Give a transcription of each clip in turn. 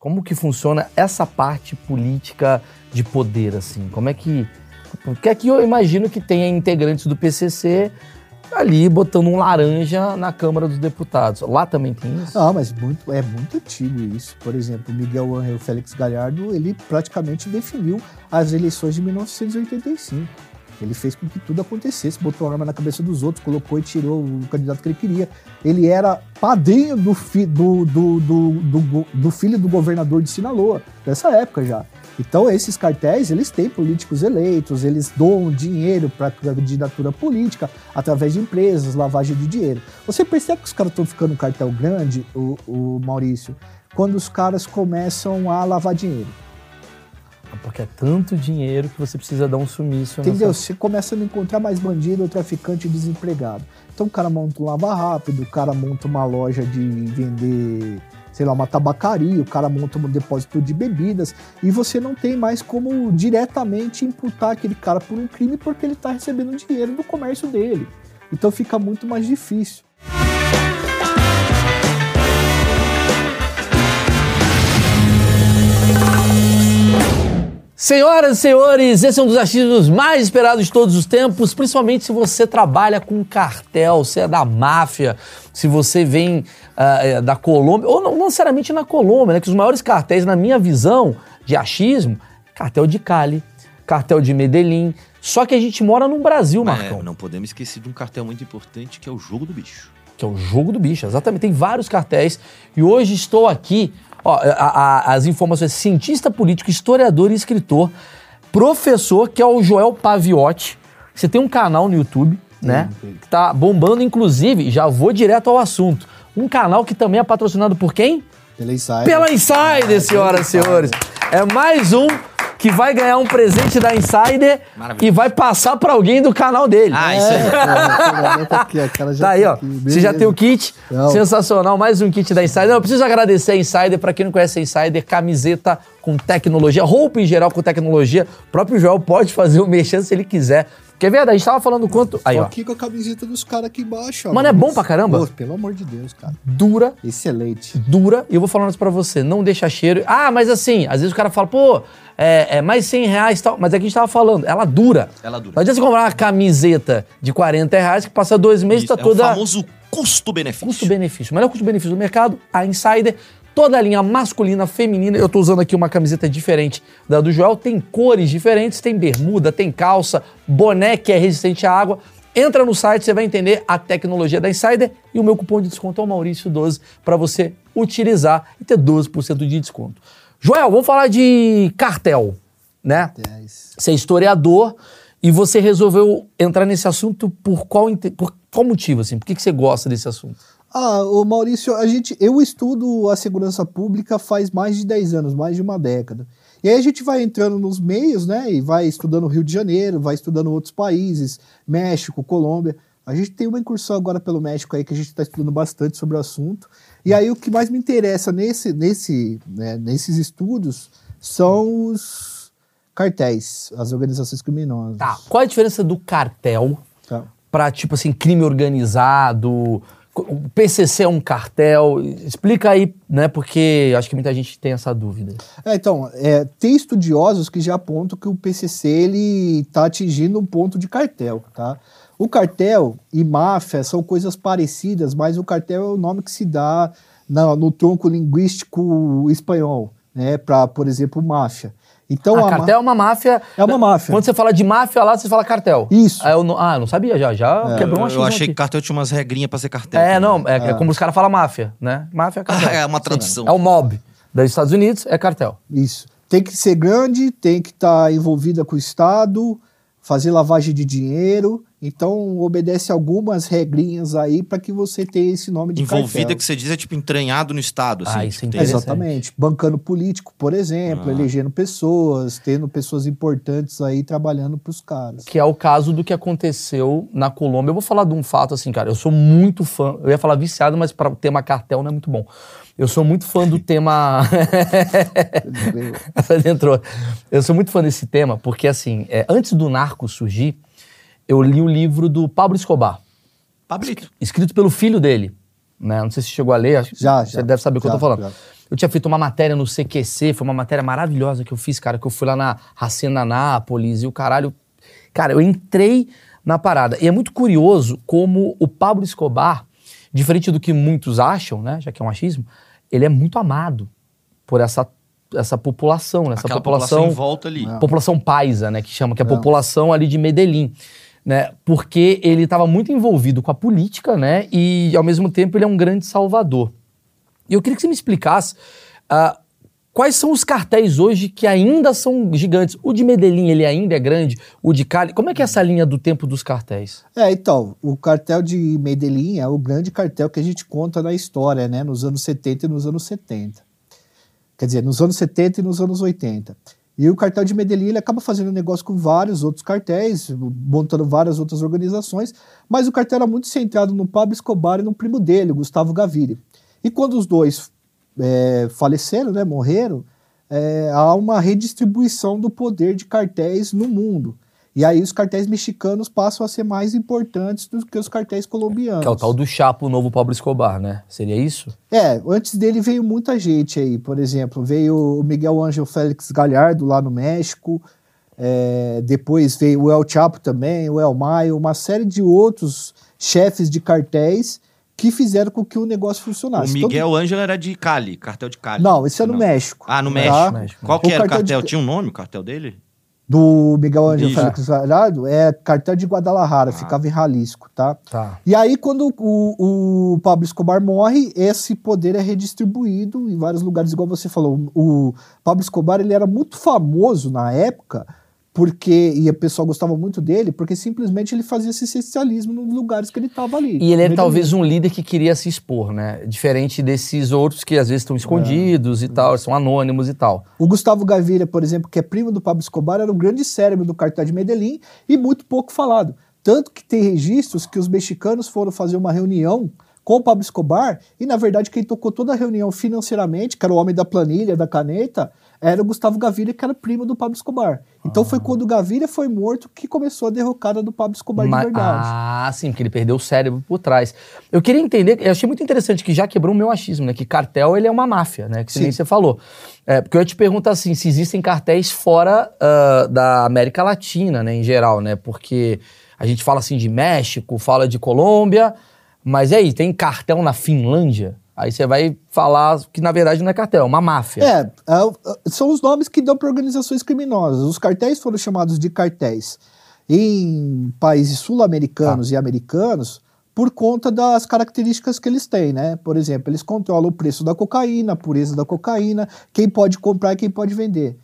Como que funciona essa parte política de poder, assim? Como é que... Porque aqui eu imagino que tenha integrantes do PCC ali botando um laranja na Câmara dos Deputados. Lá também tem isso? Ah, mas muito, é muito antigo isso. Por exemplo, Miguel Angel Félix Galhardo, ele praticamente definiu as eleições de 1985. Ele fez com que tudo acontecesse, botou a arma na cabeça dos outros, colocou e tirou o candidato que ele queria. Ele era padrinho do, fi, do, do, do, do, filho do governador de Sinaloa, nessa época já. Então, esses cartéis, eles têm políticos eleitos, eles doam dinheiro para candidatura política através de empresas, lavagem de dinheiro. Você percebe que os caras estão ficando um cartel grande, o, o Maurício, quando os caras começam a lavar dinheiro. Porque é tanto dinheiro que você precisa dar um sumiço. Entendeu? Nessa... Você começa a não encontrar mais bandido traficante desempregado. Então o cara monta um lava rápido, o cara monta uma loja de vender sei lá, uma tabacaria, o cara monta um depósito de bebidas e você não tem mais como diretamente imputar aquele cara por um crime porque ele está recebendo dinheiro do comércio dele. Então fica muito mais difícil. Senhoras e senhores, esse é um dos achismos mais esperados de todos os tempos, principalmente se você trabalha com cartel, se é da máfia, se você vem uh, da Colômbia, ou não, não necessariamente na Colômbia, né? Que os maiores cartéis, na minha visão de achismo, cartel de Cali, cartel de Medellín. Só que a gente mora no Brasil, Marcão. É, não podemos esquecer de um cartel muito importante que é o jogo do bicho. Que é o jogo do bicho, exatamente. Tem vários cartéis. E hoje estou aqui Ó, a, a, as informações, cientista político, historiador e escritor, professor, que é o Joel Paviotti. Você tem um canal no YouTube, né? Que tá bombando, inclusive, já vou direto ao assunto. Um canal que também é patrocinado por quem? Pela Insider. Pela Insider, ah, senhoras e senhores. É mais um que vai ganhar um presente da Insider e vai passar para alguém do canal dele. Ah, isso aí. É, tá, aqui, tá aí, ó. Você já tem o kit. Não. Sensacional, mais um kit da Insider. Não, eu preciso agradecer a Insider. Para quem não conhece a Insider, camiseta com tecnologia, roupa em geral com tecnologia. O próprio Joel pode fazer o mexer se ele quiser. Quer ver? A gente tava falando quanto. Aí, ó. aqui com a camiseta dos caras aqui embaixo, ó. Mano, é bom pra caramba? Pô, pelo amor de Deus, cara. Dura. Excelente. Dura. E eu vou falando isso pra você. Não deixa cheiro. Ah, mas assim, às vezes o cara fala, pô, é, é mais 100 reais e tal. Mas é que a gente tava falando, ela dura. Ela dura. Não adianta você comprar uma camiseta de 40 reais que passa dois meses e tá é toda. É o famoso custo-benefício. Custo-benefício. O melhor custo-benefício do mercado, a Insider toda a linha masculina, feminina. Eu tô usando aqui uma camiseta diferente da do Joel. Tem cores diferentes, tem bermuda, tem calça, boné que é resistente à água. Entra no site, você vai entender a tecnologia da Insider e o meu cupom de desconto é o Maurício12 para você utilizar e ter 12% de desconto. Joel, vamos falar de cartel, né? Você é historiador e você resolveu entrar nesse assunto por qual, por qual motivo, assim? Por que, que você gosta desse assunto? Ah, o Maurício, a gente, eu estudo a segurança pública faz mais de 10 anos, mais de uma década. E aí a gente vai entrando nos meios, né? E vai estudando Rio de Janeiro, vai estudando outros países, México, Colômbia. A gente tem uma incursão agora pelo México aí que a gente está estudando bastante sobre o assunto. E aí o que mais me interessa nesse, nesse, né, nesses estudos são os cartéis, as organizações criminosas. Tá. Qual a diferença do cartel tá. para, tipo assim, crime organizado? O PCC é um cartel? Explica aí, né? Porque acho que muita gente tem essa dúvida. É, então, é, tem estudiosos que já apontam que o PCC ele está atingindo um ponto de cartel, tá? O cartel e máfia são coisas parecidas, mas o cartel é o nome que se dá na, no tronco linguístico espanhol, né, para, por exemplo, máfia. Então, ah, a cartel é uma máfia. É uma máfia. Quando você fala de máfia lá, você fala cartel. Isso. Ah, eu não, ah, não sabia já. Já é, quebrou uma Eu, eu achei aqui. que cartel tinha umas regrinhas pra ser cartel. É, não. É, é. como os caras falam máfia, né? Máfia é cartel. é uma tradução. É o mob dos Estados Unidos, é cartel. Isso. Tem que ser grande, tem que estar tá envolvida com o Estado, fazer lavagem de dinheiro. Então obedece algumas regrinhas aí para que você tenha esse nome de Envolvida cartel. que você diz é tipo entranhado no Estado. Assim, ah, isso tipo, é Exatamente. Bancando político, por exemplo, ah. elegendo pessoas, tendo pessoas importantes aí trabalhando para os caras. Que é o caso do que aconteceu na Colômbia. Eu vou falar de um fato assim, cara. Eu sou muito fã. Eu ia falar viciado, mas para o tema cartel não é muito bom. Eu sou muito fã do tema. entrou. Eu sou muito fã desse tema porque, assim, é, antes do narco surgir eu li o livro do Pablo Escobar. Pablito. Escrito pelo filho dele. Né? Não sei se chegou a ler, acho já, você já, deve saber o que já, eu tô falando. Já. Eu tinha feito uma matéria no CQC, foi uma matéria maravilhosa que eu fiz, cara, que eu fui lá na Racena Nápoles e o caralho. Cara, eu entrei na parada. E é muito curioso como o Pablo Escobar, diferente do que muitos acham, né, já que é um achismo, ele é muito amado por essa, essa população, né? Essa Aquela população, população em volta ali. É. população paisa, né, que chama, que é a É. população ali de Medellín, né? Porque ele estava muito envolvido com a política, né? E ao mesmo tempo ele é um grande salvador. E eu queria que você me explicasse ah, quais são os cartéis hoje que ainda são gigantes. O de Medellín, ele ainda é grande? O de Cali? Como é que é essa linha do tempo dos cartéis? É, então, o cartel de Medellín é o grande cartel que a gente conta na história, né? Nos anos 70 e nos anos 70. Quer dizer, nos anos 70 e nos anos 80. E o cartel de Medellín ele acaba fazendo negócio com vários outros cartéis, montando várias outras organizações, mas o cartel era muito centrado no Pablo Escobar e no primo dele, Gustavo Gaviria. E quando os dois é, faleceram, né, morreram, é, há uma redistribuição do poder de cartéis no mundo. E aí os cartéis mexicanos passam a ser mais importantes do que os cartéis colombianos. Que é o tal do Chapo, o novo Pablo Escobar, né? Seria isso? É, antes dele veio muita gente aí, por exemplo, veio o Miguel Ángel Félix Galhardo lá no México, é, depois veio o El Chapo também, o El Maio, uma série de outros chefes de cartéis que fizeram com que o negócio O funcionasse. Miguel Ângelo era de Cali, cartel de Cali. Todo... Não, esse é no Não. México. Ah, no tá? México. Qual que O era o cartel cartel? de- Tinha um nome o cartel dele? Do Miguel Ángel Isso. Félix Galhardo é cartel de Guadalajara, ficava em Jalisco, tá? Tá. E aí, quando o, o Pablo Escobar morre, esse poder é redistribuído em vários lugares, igual você falou. O Pablo Escobar ele era muito famoso na época, porque e o pessoal gostava muito dele, porque simplesmente ele fazia esse socialismo nos lugares que ele estava ali. E ele é talvez um líder que queria se expor, né? Diferente desses outros que às vezes estão escondidos e tal, são anônimos e tal. O Gustavo Gaviria, por exemplo, que é primo do Pablo Escobar, era o grande cérebro do cartel de Medellín e muito pouco falado. Tanto que tem registros que os mexicanos foram fazer uma reunião com o Pablo Escobar e, na verdade, quem tocou toda a reunião financeiramente, que era o homem da planilha, da caneta, era o Gustavo Gaviria, que era primo do Pablo Escobar. Então foi quando o Gaviria foi morto que começou a derrocada do Pablo Escobar Ma- de verdade. Ah, sim, porque ele perdeu o cérebro por trás. Eu queria entender, eu achei muito interessante que já quebrou o meu achismo, né? Que cartel ele é uma máfia, né? Que nem você falou. É, porque eu ia te perguntar assim, se existem cartéis fora ah, da América Latina, né? Em geral, né? Porque a gente fala assim de México, fala de Colômbia, mas e aí, tem cartel na Finlândia? Aí você vai falar que na verdade não é cartel, é uma máfia. É, é, é, são os nomes que dão para organizações criminosas. Os cartéis foram chamados de cartéis em países sul-americanos e americanos por conta das características que eles têm, né? Por exemplo, eles controlam o preço da cocaína, a pureza da cocaína, quem pode comprar e quem pode vender.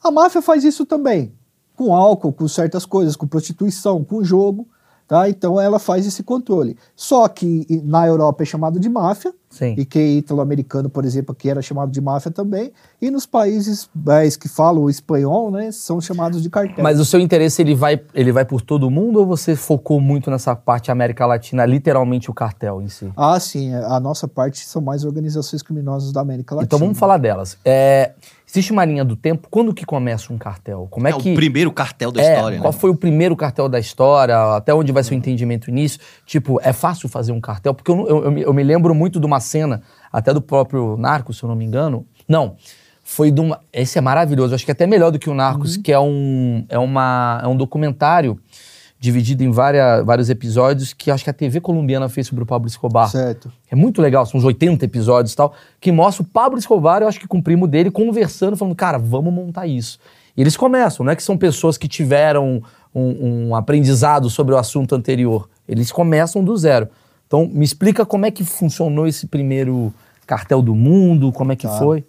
A máfia faz isso também, com álcool, com certas coisas, com prostituição, com jogo, tá? Então ela faz esse controle. Só que na Europa é chamado de máfia, Sim. e que italo-americano, por exemplo, que era chamado de máfia também, e nos países eh, que falam o espanhol, né, são chamados de cartel. Mas o seu interesse ele vai, ele vai por todo mundo ou você focou muito nessa parte América Latina, literalmente o cartel em si? Ah, sim, a nossa parte são mais organizações criminosas da América Latina. Então vamos falar delas. É, existe uma linha do tempo. Quando que começa um cartel? Como é, É, que o primeiro cartel da é, história, qual né? foi o primeiro cartel da história? Até onde vai ser o entendimento nisso? Tipo, é fácil fazer um cartel? Porque eu, eu, eu me- lembro muito de uma cena, até do próprio Narcos, se eu não me engano. Não. Foi de uma. Esse é maravilhoso. Acho que é até melhor do que o Narcos, que é um, é, uma, é um documentário dividido em várias, vários episódios que acho que a TV colombiana fez sobre o Pablo Escobar. Certo. É muito legal, são uns 80 episódios e tal, que mostra o Pablo Escobar, eu acho que com o primo dele, conversando, falando, cara, vamos montar isso. E eles começam, não é que são pessoas que tiveram um, um aprendizado sobre o assunto anterior. Eles começam do zero. Então, me explica como é que funcionou esse primeiro cartel do mundo, como é que Tá. foi.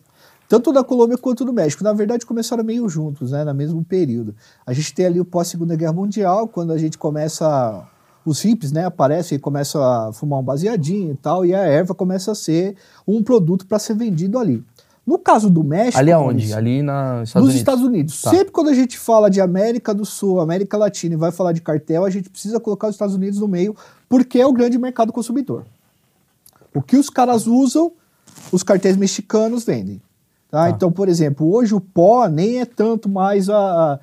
Tanto da Colômbia quanto do México. Na verdade, começaram meio juntos, né? No mesmo período. A gente tem ali o pós-Segunda Guerra Mundial, quando a gente começa. Os hippies, né, aparecem e começam a fumar um baseadinho e tal, e a erva começa a ser um produto para ser vendido ali. No caso do México. Ali aonde? Maurício, Ali na Estados nos Unidos. Estados Unidos. Tá. Sempre quando a gente fala de América do Sul, América Latina e vai falar de cartel, a gente precisa colocar os Estados Unidos no meio, porque é o grande mercado consumidor. O que os caras usam, os cartéis mexicanos vendem. Tá? Tá. Então, por exemplo, hoje o pó nem é tanto mais a, a-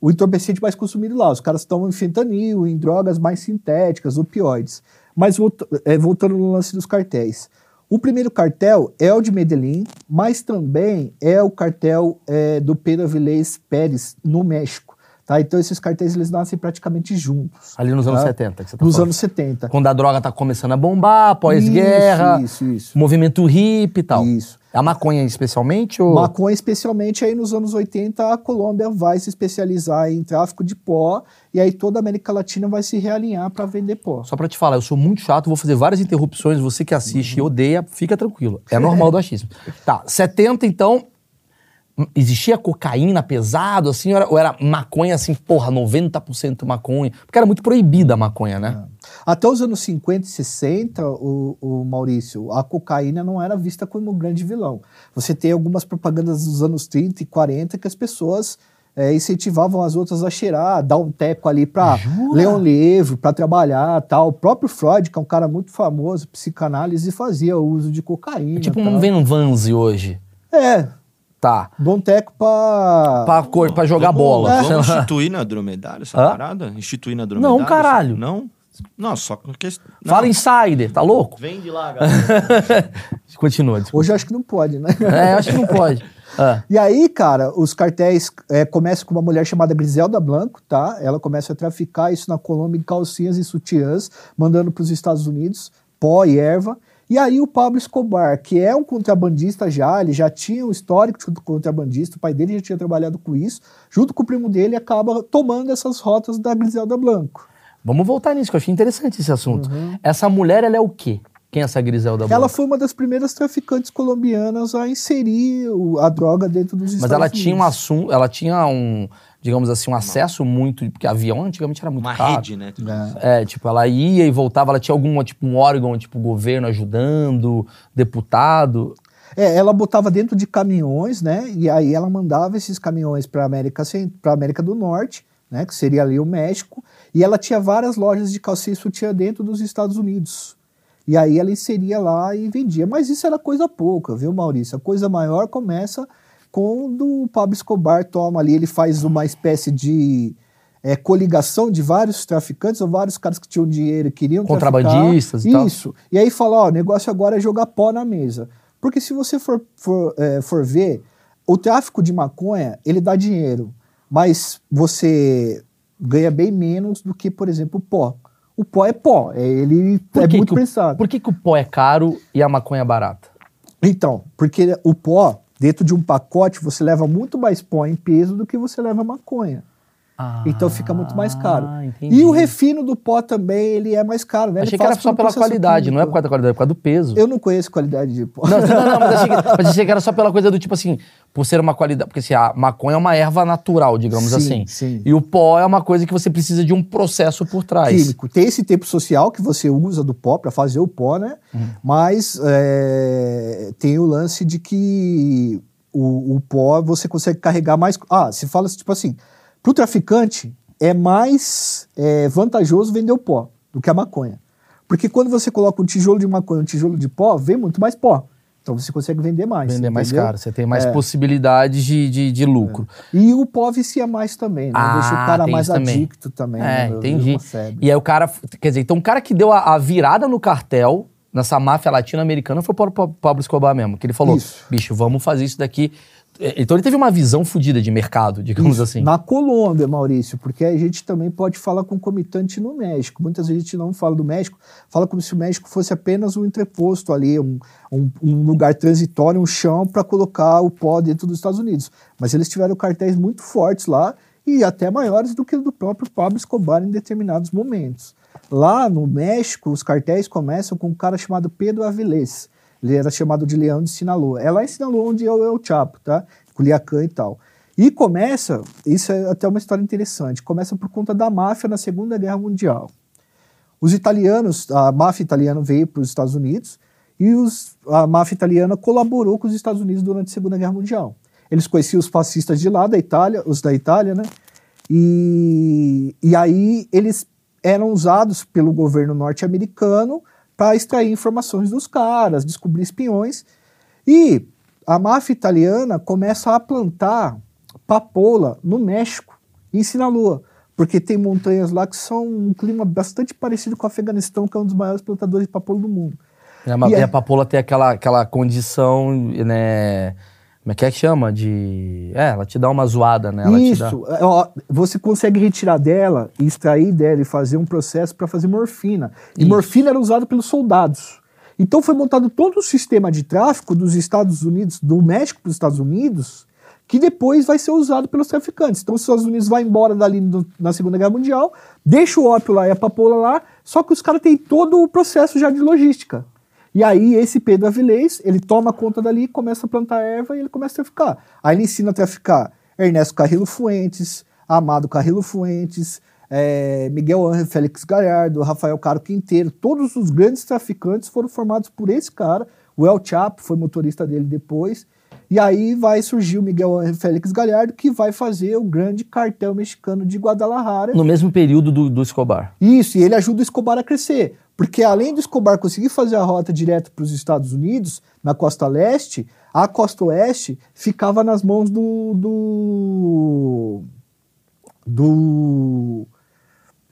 o entorpecente mais consumido lá. Os caras estão em fentanil, em drogas mais sintéticas, opioides. Mas é, voltando no lance dos cartéis. O primeiro cartel é o de Medellín, mas também é o cartel é, do Pedro Avilés Pérez, no México. Tá? Então esses cartéis eles nascem praticamente juntos. Ali nos anos Tá. 70 que você tá Nos falando. anos 70. Quando a droga tá começando a bombar, pós-guerra, Isso, isso. movimento hippie e tal. Isso. A maconha especialmente ou... Maconha, especialmente aí nos anos 80, a Colômbia vai se especializar em tráfico de pó e aí toda a América Latina vai se realinhar para vender pó. Só pra te falar, eu sou muito chato, vou fazer várias interrupções, você que assiste Uhum. e odeia, fica tranquilo. É normal do achismo. Tá, 70 então, existia cocaína pesado assim, ou era, ou era maconha assim, porra, 90% maconha? Porque era muito proibida a maconha, né? Até os anos 50 e 60, o, o Maurício, a cocaína não era vista como um grande vilão. Você tem algumas propagandas dos anos 30 e 40 que as pessoas é, incentivavam as outras a cheirar, dar um teco ali para ler um livro, para trabalhar tal. O próprio Freud, que é um cara muito famoso, psicanálise, fazia uso de cocaína. É tipo tal. um vendo Vanze hoje. É, Tá. um teco pra... Pra, cor, pra jogar Vamos- bola. Vamos instituir na dromedário essa Hã? parada? Instituir na dromedário? Não, caralho. Não? Não, só porque... Fala insider, tá louco? Vem de lá, galera. Continua, desculpa. Hoje eu acho que não pode, né? É, acho que não pode. Ah. E aí, cara, os cartéis é, começam com uma mulher chamada Griselda Blanco, tá? Ela começa a traficar isso na Colômbia em calcinhas e sutiãs, mandando para os Estados Unidos, pó e erva. E aí o Pablo Escobar, que é um contrabandista já, ele já tinha um histórico de contrabandista, o pai dele já tinha trabalhado com isso, junto com o primo dele, acaba tomando essas rotas da Griselda Blanco. Vamos voltar nisso, que eu achei interessante esse assunto. Essa mulher, ela é o quê? Quem é essa Griselda? Ela foi uma das primeiras traficantes colombianas a inserir o- a droga dentro dos Estados Mas ela Unidos. tinha um assunto, ela tinha um, digamos assim, um acesso muito, porque avião antigamente era muito Uma caro. rede, né? É. É, tipo, ela ia e voltava, ela tinha algum, tipo, um órgão, tipo, governo ajudando, deputado. É, ela botava dentro de caminhões, né? E aí ela mandava esses caminhões para América para América do Norte, né? Que seria ali o México. E ela tinha várias lojas de calcinha e sutiã dentro dos Estados Unidos. E aí ela inseria lá e vendia. Mas isso era coisa pouca, viu, Maurício? A coisa maior começa quando o Pablo Escobar toma ali, ele faz uma espécie de é, coligação de vários traficantes ou vários caras que tinham dinheiro e queriam Contrabandistas e traficar. tal. Isso. E aí fala, ó, o negócio agora é jogar pó na mesa. Porque se você for, for, é, for ver, o tráfico de maconha, ele dá dinheiro, mas você ganha bem menos do que, por exemplo, o pó. O pó é pó, é- ele Por é que muito que o- prensado. Por que, que o pó é caro e a maconha é barata? Então, porque o pó, dentro de um pacote, você leva muito mais pó em peso do que você leva maconha. Então fica muito mais caro. Ah, entendi. E o refino do pó também, ele é mais caro, né? Achei que era só pela qualidade, não é por químico. causa da qualidade, é por causa do peso. Eu não conheço qualidade de pó. Não, não, não, mas achei, que, mas achei que era só pela coisa do tipo assim, por ser uma qualidade. Porque assim, a maconha é uma erva natural, digamos Sim, assim. sim. E o pó é uma coisa que você precisa de um processo por trás. químico. Tem esse tempo social que você usa do pó para fazer o pó, né? Uhum. Mas é, tem o lance de que o, o pó você consegue carregar mais. Ah, se fala tipo assim, pro traficante é mais é, vantajoso vender o pó do que a maconha. Porque quando você coloca um tijolo de maconha e um tijolo de pó, vem muito mais pó. Então você consegue vender mais. Vender mais entendeu? caro, você tem mais É. possibilidades de, de, de lucro. E o pó vicia mais também, né? Ah, Deixa o cara tem mais também. adicto também. É, né? entendi. E aí o cara, quer dizer, então o cara que deu a, a virada no cartel, nessa máfia latino-americana, foi o Pa- Pablo Escobar mesmo. Que ele falou, Isso. bicho, vamos fazer isso daqui. Então ele teve uma visão fodida de mercado, digamos Isso, assim. Na Colômbia, Maurício, porque a gente também pode falar concomitante no México. Muitas vezes a gente não fala do México, fala como se o México fosse apenas um entreposto ali, um, um- um lugar transitório, um chão para colocar o pó dentro dos Estados Unidos. Mas eles tiveram cartéis muito fortes lá e até maiores do que o do próprio Pablo Escobar em determinados momentos. Lá no México, os cartéis começam com um cara chamado Pedro Avilés. Ele era chamado de Leão de Sinaloa. É lá em Sinaloa onde é o El Chapo, tá? Culiacán e tal. E começa, isso é até uma história interessante, começa por conta da máfia na Segunda Guerra Mundial. Os italianos, a máfia italiana veio para os Estados Unidos e os- a máfia italiana colaborou com os Estados Unidos durante a Segunda Guerra Mundial. Eles conheciam os fascistas de lá da Itália, os da Itália, né? E, e aí eles eram usados pelo governo norte-americano para extrair informações dos caras, descobrir espiões. E a máfia italiana começa a plantar papoula no México, em Sinaloa, porque tem montanhas lá que são um clima bastante parecido com o Afeganistão, que é um dos maiores plantadores de papoula do mundo. É, mas E é- e a papoula tem aquela, aquela condição, né? Como é que é que chama? De. É, ela te dá uma zoada, né? Ela te dá- Isso, é, você consegue retirar dela, extrair dela e fazer um processo para fazer morfina. E Isso. morfina era usada pelos soldados. Então foi montado todo o sistema de tráfico dos Estados Unidos, do México para os Estados Unidos, que depois vai ser usado pelos traficantes. Então os Estados Unidos vai embora dali no- na Segunda Guerra Mundial, deixa o ópio lá e a papoula lá, só que os caras têm todo o processo já de logística. E aí esse Pedro Avilés, ele toma conta dali, começa a plantar erva e ele começa a traficar. Aí ele ensina a traficar Ernesto Carrilo Fuentes, Amado Carrilo Fuentes, eh, Miguel Ángel Félix Galhardo, Rafael Caro Quinteiro, todos os grandes traficantes foram formados por esse cara. O El Chapo foi motorista dele depois. E aí vai surgir o Miguel Ángel Félix Galhardo, que vai fazer o grande cartel mexicano de Guadalajara. No mesmo período do, do Escobar. Isso, e ele ajuda o Escobar a crescer. Porque além do Escobar conseguir fazer a rota direto para os Estados Unidos, na costa leste, a costa oeste ficava nas mãos do. do. do,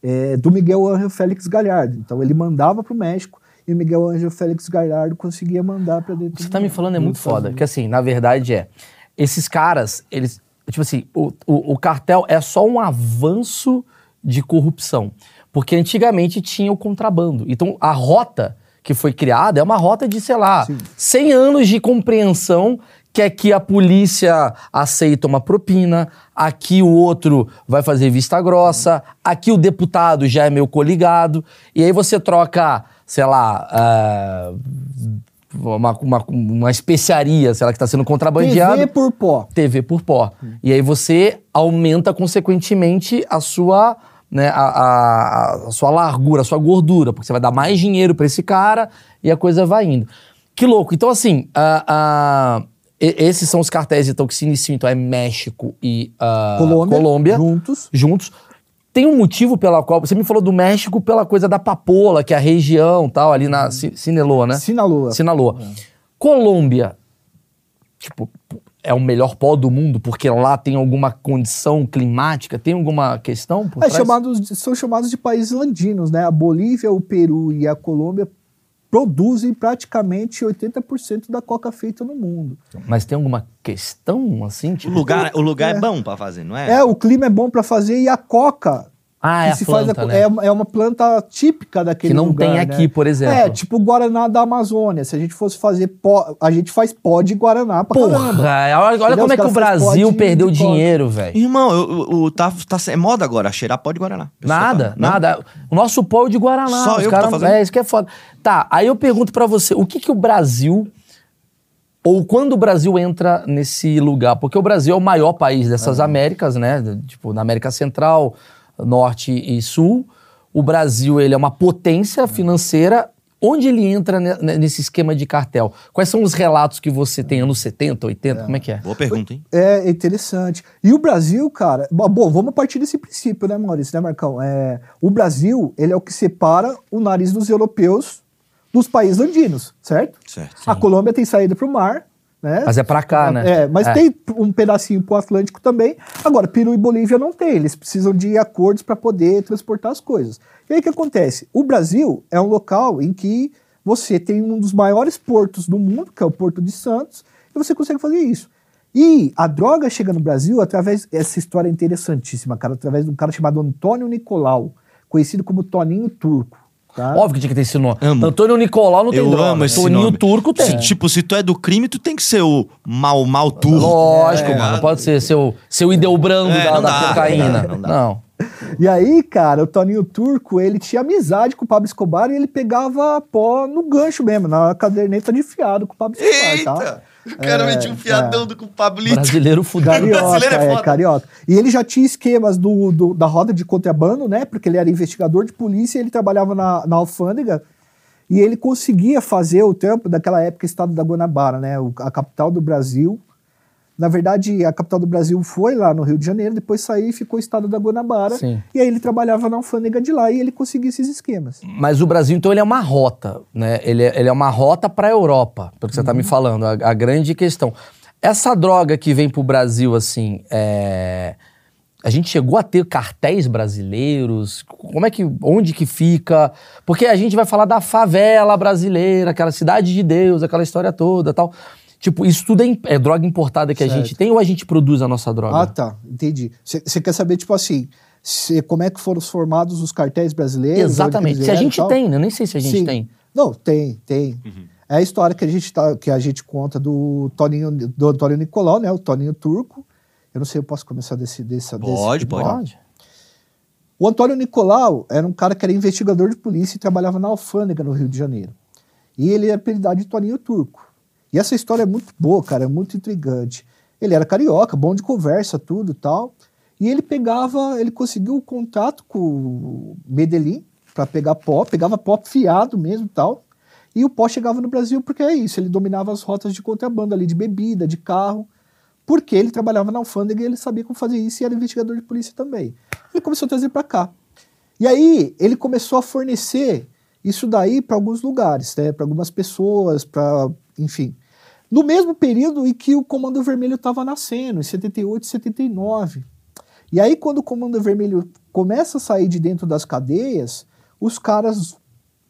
é, do Miguel Ángel Félix Galhardo. Então ele mandava para o México e o Miguel Ángel Félix Galhardo conseguia mandar para dentro Você do- tá me falando é muito foda. Unidos. Que assim, na verdade é. Esses caras, eles. Tipo assim, o, o, o cartel é só um avanço de corrupção. Porque antigamente tinha o contrabando. Então a rota que foi criada é uma rota de, sei lá, Sim. 100 anos de compreensão que aqui a polícia aceita uma propina, aqui o outro vai fazer vista grossa, aqui o deputado já é meu coligado, e aí você troca, sei lá, ah, uma, uma, uma especiaria, sei lá, que está sendo contrabandeada. TV por pó. TV por pó. E aí você aumenta, consequentemente, a sua, né, a, a- a sua largura, a sua gordura, porque você vai dar mais dinheiro para esse cara e a coisa vai indo. Que louco. Então, assim, a- e- esses são os cartéis então, que se iniciam, então é México e ah, Colômbia, Colômbia juntos. juntos. Tem um motivo pela qual. Você me falou do México pela coisa da papola, que é a região tal, ali na Sinaloa, né? Sinaloa. Sinaloa. Colômbia, tipo, é o melhor pó do mundo porque lá tem alguma condição climática, tem alguma questão por É, trás? chamados, de- são chamados de países andinos, né? A Bolívia, o Peru e a Colômbia produzem praticamente 80% da coca feita no mundo. Mas tem alguma questão, assim, O tipo... lugar, o lugar é. bom pra fazer, não é? É, o clima é bom para fazer e a coca Ah, é que a planta, faz a- né? é, uma- é uma planta típica daquele Que não lugar, tem né? aqui, por exemplo. É, tipo o Guaraná da Amazônia. Se a gente fosse fazer pó, a gente faz pó de Guaraná pra caramba. Porra, olha, olha como é que o Brasil perdeu de dinheiro, velho. Irmão, o, o- tá, tá, é moda agora, cheirar pó de Guaraná. Pessoa Nada, não? nada. O nosso pó é de Guaraná. Só os eu que caras- tô fazendo? É, isso que é foda. Tá, aí eu pergunto pra você, o que que o Brasil... Ou quando o Brasil entra nesse lugar? Porque o Brasil é o maior país dessas Américas, né? Tipo, na América Central, Norte e Sul. O Brasil, ele é uma potência financeira. Onde ele entra ne- ne- nesse esquema de cartel? Quais são os relatos que você tem? Anos 70, 80? Como é que é? Boa pergunta, hein? É interessante. E o Brasil, cara. Bom, vamos partir desse princípio, né, Maurício, né, Marcão? É, o Brasil, ele é o que separa o nariz dos europeus dos países andinos, certo? Certo. A Colômbia tem saída para o mar, né? Mas é pra cá, né? É, mas tem um pedacinho pro Atlântico também. Agora, Peru e Bolívia não tem. Eles precisam de acordos para poder transportar as coisas. E aí o que acontece? O Brasil é um local em que você tem um dos maiores portos do mundo, que é o Porto de Santos, e você consegue fazer isso. E a droga chega no Brasil através. Essa história é interessantíssima, cara, através de um cara chamado Antônio Nicolau, conhecido como Toninho Turco. Tá? Óbvio que tinha que ter esse nome. Amo. Antônio Nicolau não tem Eu droga. amo esse Toninho nome. Turco tem. Se, tipo, se tu é do crime, tu tem que ser o mal, mal turco. Lógico, É, mano. Não é. pode ser seu, seu Ideobrando É, da, da dá, cocaína. não dá, Não. não. E aí, cara, o Toninho Turco, ele tinha amizade com o Pablo Escobar e ele pegava pó no gancho mesmo, na caderneta de fiado com o Pablo Escobar, tá? O cara É, metia um fiadão é. do com o Pablito. Brasileiro fudido. Carioca, brasileiro é é, carioca. E ele já tinha esquemas do, do- da roda de contrabando, né? Porque ele era investigador de polícia, ele trabalhava na, na alfândega e ele conseguia fazer o trampo daquela época, estado da Guanabara, né? o- a capital do Brasil. Na verdade, a capital do Brasil foi lá no Rio de Janeiro, depois saiu e ficou o estado da Guanabara. Sim. E aí ele trabalhava na alfândega de lá e ele conseguia esses esquemas. Mas o Brasil, então, ele é uma rota, né? Ele é, ele é uma rota para a Europa, pelo que você está me falando. A, a grande questão. Essa droga que vem pro Brasil, assim, é... a gente chegou a ter cartéis brasileiros? Como é que, onde que fica? Porque a gente vai falar da favela brasileira, aquela cidade de Deus, aquela história toda, tal. Tipo, isso tudo é, é droga importada que a Certo. gente tem ou a gente produz a nossa droga? Ah, tá. Entendi. Você quer saber, tipo assim, se- como é que foram formados os cartéis brasileiros? Exatamente. Se a gente tem, né? Eu nem sei se a gente Sim. tem. Não, tem, tem. É a história que a gente, tá, que a gente conta do Toninho, do Antônio Nicolau, né? O Toninho Turco. Eu não sei, eu posso começar desse... desse Pode, desse, pode. O Antônio Nicolau era um cara que era investigador de polícia e trabalhava na alfândega no Rio de Janeiro. E ele é apelidado de Toninho Turco. E essa história é muito boa, cara, é muito intrigante. Ele era carioca, bom de conversa, tudo tal. E ele pegava, ele conseguiu o contato com o Medellín para pegar pó, pegava pó fiado mesmo tal. E o pó chegava no Brasil porque é isso, ele dominava as rotas de contrabando ali, de bebida, de carro, porque ele trabalhava na alfândega e ele sabia como fazer isso e era investigador de polícia também. Ele começou a trazer para cá. E aí ele começou a fornecer isso daí para alguns lugares, né, para algumas pessoas, para, enfim. No mesmo período em que o Comando Vermelho estava nascendo, em 78 e 79. E aí quando o Comando Vermelho começa a sair de dentro das cadeias, os caras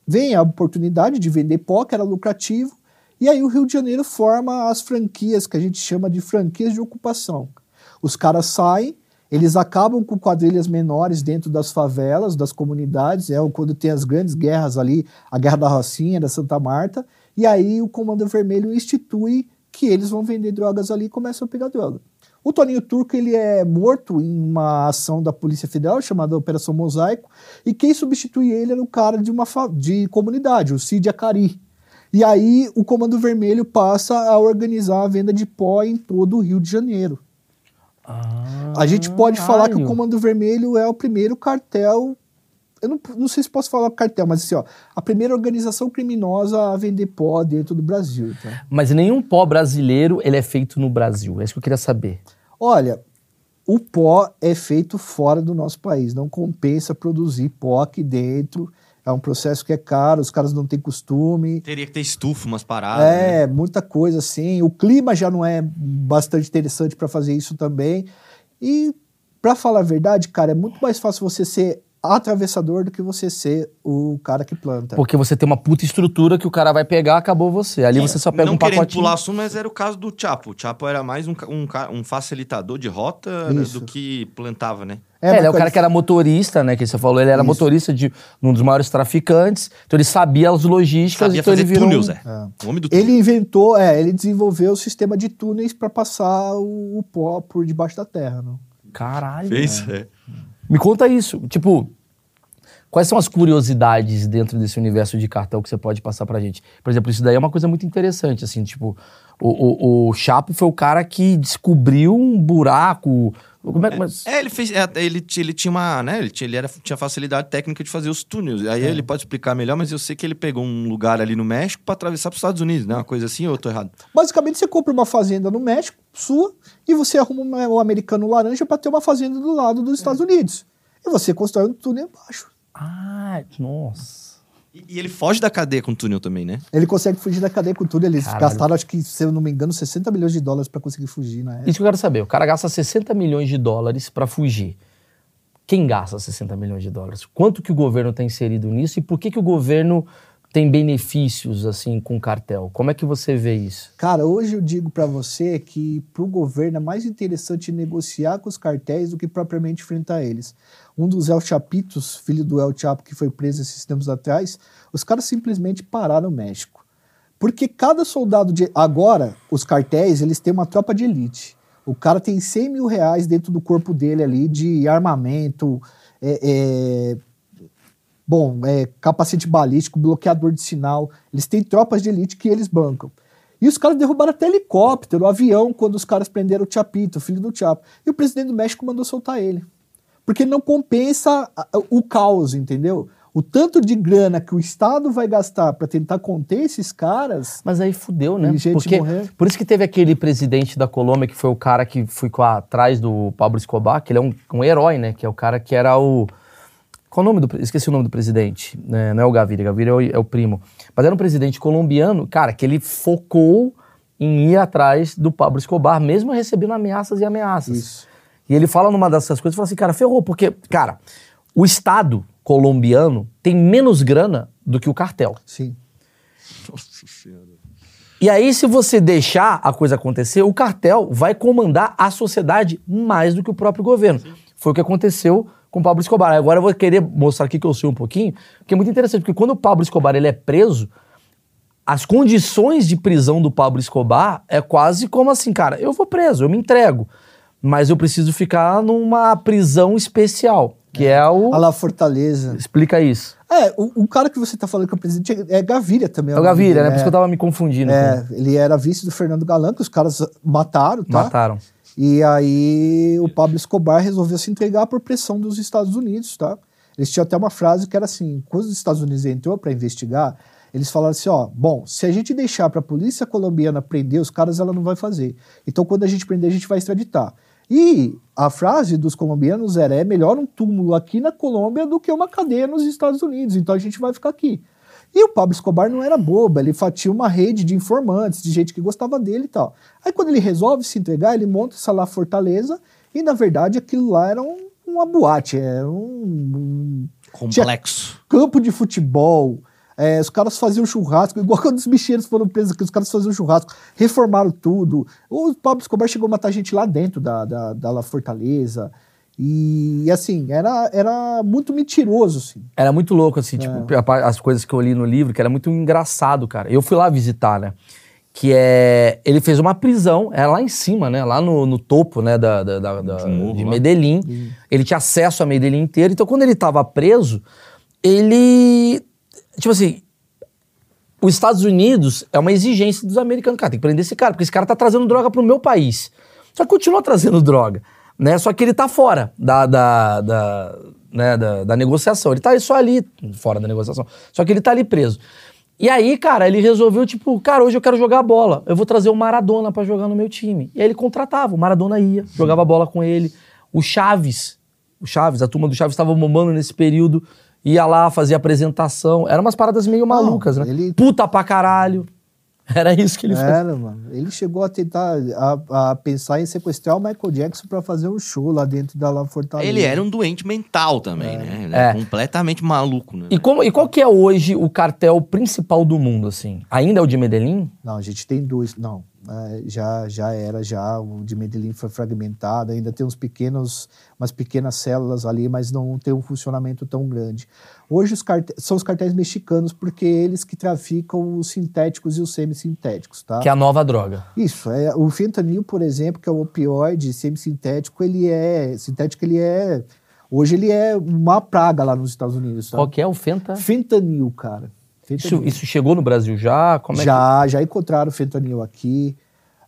veem a oportunidade de vender pó, que era lucrativo, e aí o Rio de Janeiro forma as franquias, que a gente chama de franquias de ocupação. Os caras saem, eles acabam com quadrilhas menores dentro das favelas, das comunidades, é quando tem as grandes guerras ali, a Guerra da Rocinha, da Santa Marta, e aí o Comando Vermelho institui que eles vão vender drogas ali e começam a pegar droga. O Toninho Turco ele é morto em uma ação da Polícia Federal chamada Operação Mosaico, e quem substitui ele era o cara de uma de comunidade, o Cid Acari. E aí o Comando Vermelho passa a organizar a venda de pó em todo o Rio de Janeiro. A gente pode falar que o Caralho. Comando Vermelho é o primeiro cartel. Eu não, não sei se posso falar cartel, mas assim, ó, a primeira organização criminosa a vender pó dentro do Brasil. Tá? Mas nenhum pó brasileiro ele é feito no Brasil. É isso que eu queria saber. Olha, o pó é feito fora do nosso país. Não compensa produzir pó aqui dentro. É um processo que é caro, os caras não têm costume. Teria que ter estufa, umas paradas. né? É, muita coisa assim. O clima já não é bastante interessante para fazer isso também. E, para falar a verdade, cara, é muito mais fácil você ser atravessador do que você ser o cara que planta. Porque você tem uma puta estrutura que o cara vai pegar, acabou você. Ali você só pega não um querendo pacotinho. pular assunto, mas era o caso do Chapo. O Chapo era mais um, um, um facilitador de rota né, do que plantava, né? É, ele é o cara que era motorista, né? Que você falou, ele era Isso. motorista de um dos maiores traficantes. Então ele sabia as logísticas, Sabia então fazer ele virou. túnel, um- Zé. É. O homem do túnel. Ele inventou, é, ele desenvolveu o sistema de túneis para passar o, o pó por debaixo da terra. Não? Caralho. fez. né? é. Me conta isso. Tipo, quais são as curiosidades dentro desse universo de cartel que você pode passar pra gente? Por exemplo, isso daí é uma coisa muito interessante, assim, tipo, o, o, o Chapo foi o cara que descobriu um buraco. Como é que. mas- É, ele fez. é, ele, ele tinha uma. Né, ele tinha, ele era, tinha facilidade técnica de fazer os túneis. Aí É. ele pode explicar melhor, mas eu sei que ele pegou um lugar ali no México pra atravessar pros Estados Unidos, né? Uma coisa assim, ou eu tô errado? Basicamente, você compra uma fazenda no México, sua, e você arruma uma- um americano laranja para ter uma fazenda do lado dos Estados Unidos. E você constrói um túnel embaixo. Ah, nossa. E, e ele foge da cadeia com o túnel também, né? Ele consegue fugir da cadeia com tudo. Eles Caralho. gastaram, acho que, se eu não me engano, 60 milhões de dólares para conseguir fugir na época. Isso que eu quero saber. O cara gasta 60 milhões de dólares pra fugir. Quem gasta 60 milhões de dólares? Quanto que o governo está inserido nisso e por que, que o governo tem benefícios assim com o cartel? Como é que você vê isso? Cara, hoje eu digo para você que para o governo é mais interessante negociar com os cartéis do que propriamente enfrentar eles. Um dos El Chapitos, filho do El Chapo, que foi preso esses tempos atrás, os caras simplesmente pararam no México. Porque cada soldado de. Agora, os cartéis, eles têm uma tropa de elite. O cara tem 100 mil reais dentro do corpo dele ali de armamento, é, é, bom, é, capacete balístico, bloqueador de sinal. Eles têm tropas de elite que eles bancam. E os caras derrubaram até helicóptero, avião, quando os caras prenderam o Chapito, o filho do Chapo. E o presidente do México mandou soltar ele. Porque não compensa o caos, entendeu? O tanto de grana que o Estado vai gastar para tentar conter esses caras. Mas aí fudeu, né? Porque, morrer. por isso que teve aquele presidente da Colômbia que foi o cara que ficou atrás do Pablo Escobar, que ele é um, um herói, né? Que é o cara que era o. Qual o nome do. Esqueci o nome do presidente. né? Não é o Gaviria, Gaviria é o, é o primo. Mas era um presidente colombiano, cara, que ele focou em ir atrás do Pablo Escobar, mesmo recebendo ameaças e ameaças. Isso. E ele fala numa dessas coisas, fala assim, cara, ferrou, porque, cara, o Estado colombiano tem menos grana do que o cartel. Sim. Nossa senhora. E aí, se você deixar a coisa acontecer, o cartel vai comandar a sociedade mais do que o próprio governo. Foi o que aconteceu com o Pablo Escobar. Agora eu vou querer mostrar aqui que eu sei um pouquinho, porque é muito interessante, porque quando o Pablo Escobar ele é preso, as condições de prisão do Pablo Escobar é quase como assim, cara, eu vou preso, eu me entrego, mas eu preciso ficar numa prisão especial, que é, o... A La Fortaleza. Explica isso. É, o, o cara que você tá falando que é o presidente é Gaviria também. É o Gaviria, né? Por isso que eu tava me confundindo. É, ele era vice do Fernando Galan, que os caras mataram, tá? Mataram. E aí o Pablo Escobar resolveu se entregar por pressão dos Estados Unidos, tá? Eles tinham até uma frase que era assim, quando os Estados Unidos entrou para investigar, eles falaram assim, ó, bom, se a gente deixar para a polícia colombiana prender os caras, ela não vai fazer. Então quando a gente prender, a gente vai extraditar. E a frase dos colombianos era, é melhor um túmulo aqui na Colômbia do que uma cadeia nos Estados Unidos, então a gente vai ficar aqui. E o Pablo Escobar não era bobo, ele fatia uma rede de informantes, de gente que gostava dele e tal. Aí quando ele resolve se entregar, ele monta essa lá fortaleza e na verdade aquilo lá era um, uma boate, era um, um Complexo. campo de futebol. É, os caras faziam churrasco, igual quando os bicheiros foram presos aqui, os caras faziam churrasco, reformaram tudo. O Pablo Escobar chegou a matar gente lá dentro da, da, da La Fortaleza. E assim, era, era muito mentiroso, assim. Era muito louco, assim, tipo, a pa- as coisas que eu li no livro, que era muito engraçado, cara. Eu fui lá visitar, né? Que é. Ele fez uma prisão, é lá em cima, né? Lá no, no topo, né? Da, da, da- da- De um morro de. Medellín. Ele tinha acesso a Medellín inteiro. Então, quando ele tava preso, ele. Tipo assim. Os Estados Unidos é uma exigência dos americanos. Cara, tem que prender esse cara, porque esse cara tá trazendo droga pro meu país. Só que continua trazendo droga, né? Só que ele tá fora da, da, da, né, da, da negociação. Ele tá só ali, fora da negociação. Só que ele tá ali preso. E aí, cara, ele resolveu, tipo, cara, hoje eu quero jogar bola. Eu vou trazer o Maradona pra jogar no meu time. E aí ele contratava, o Maradona ia, jogava bola com ele. O Chaves, o Chaves, a turma do Chaves estava bombando nesse período, ia lá, fazia apresentação. Eram umas paradas meio malucas, né? ele- Puta pra caralho. Era isso que ele fazia. Era, mano. Ele chegou a tentar a, a pensar em sequestrar o Michael Jackson pra fazer um show lá dentro da La Fortaleza. Ele era um doente mental também, né? Ele É. era completamente maluco, né? E, como, e qual que é hoje o cartel principal do mundo, assim? Ainda é o de Medellín? Não, a gente tem dois. Não, é, já, já era, já. O de Medellín foi fragmentado, ainda tem uns pequenos, umas pequenas células ali, mas não tem um funcionamento tão grande. Hoje os carte- são os cartéis mexicanos, porque eles que traficam os sintéticos e os semissintéticos, tá? Que é a nova droga. Isso, é, o fentanil, por exemplo, que é o opioide semissintético, ele é. Sintético, ele é. Hoje ele é uma praga lá nos Estados Unidos. Tá? Qual que é o Fenta? Fentanil, cara. Isso, isso chegou no Brasil já? Como é já, já encontraram fentanil aqui.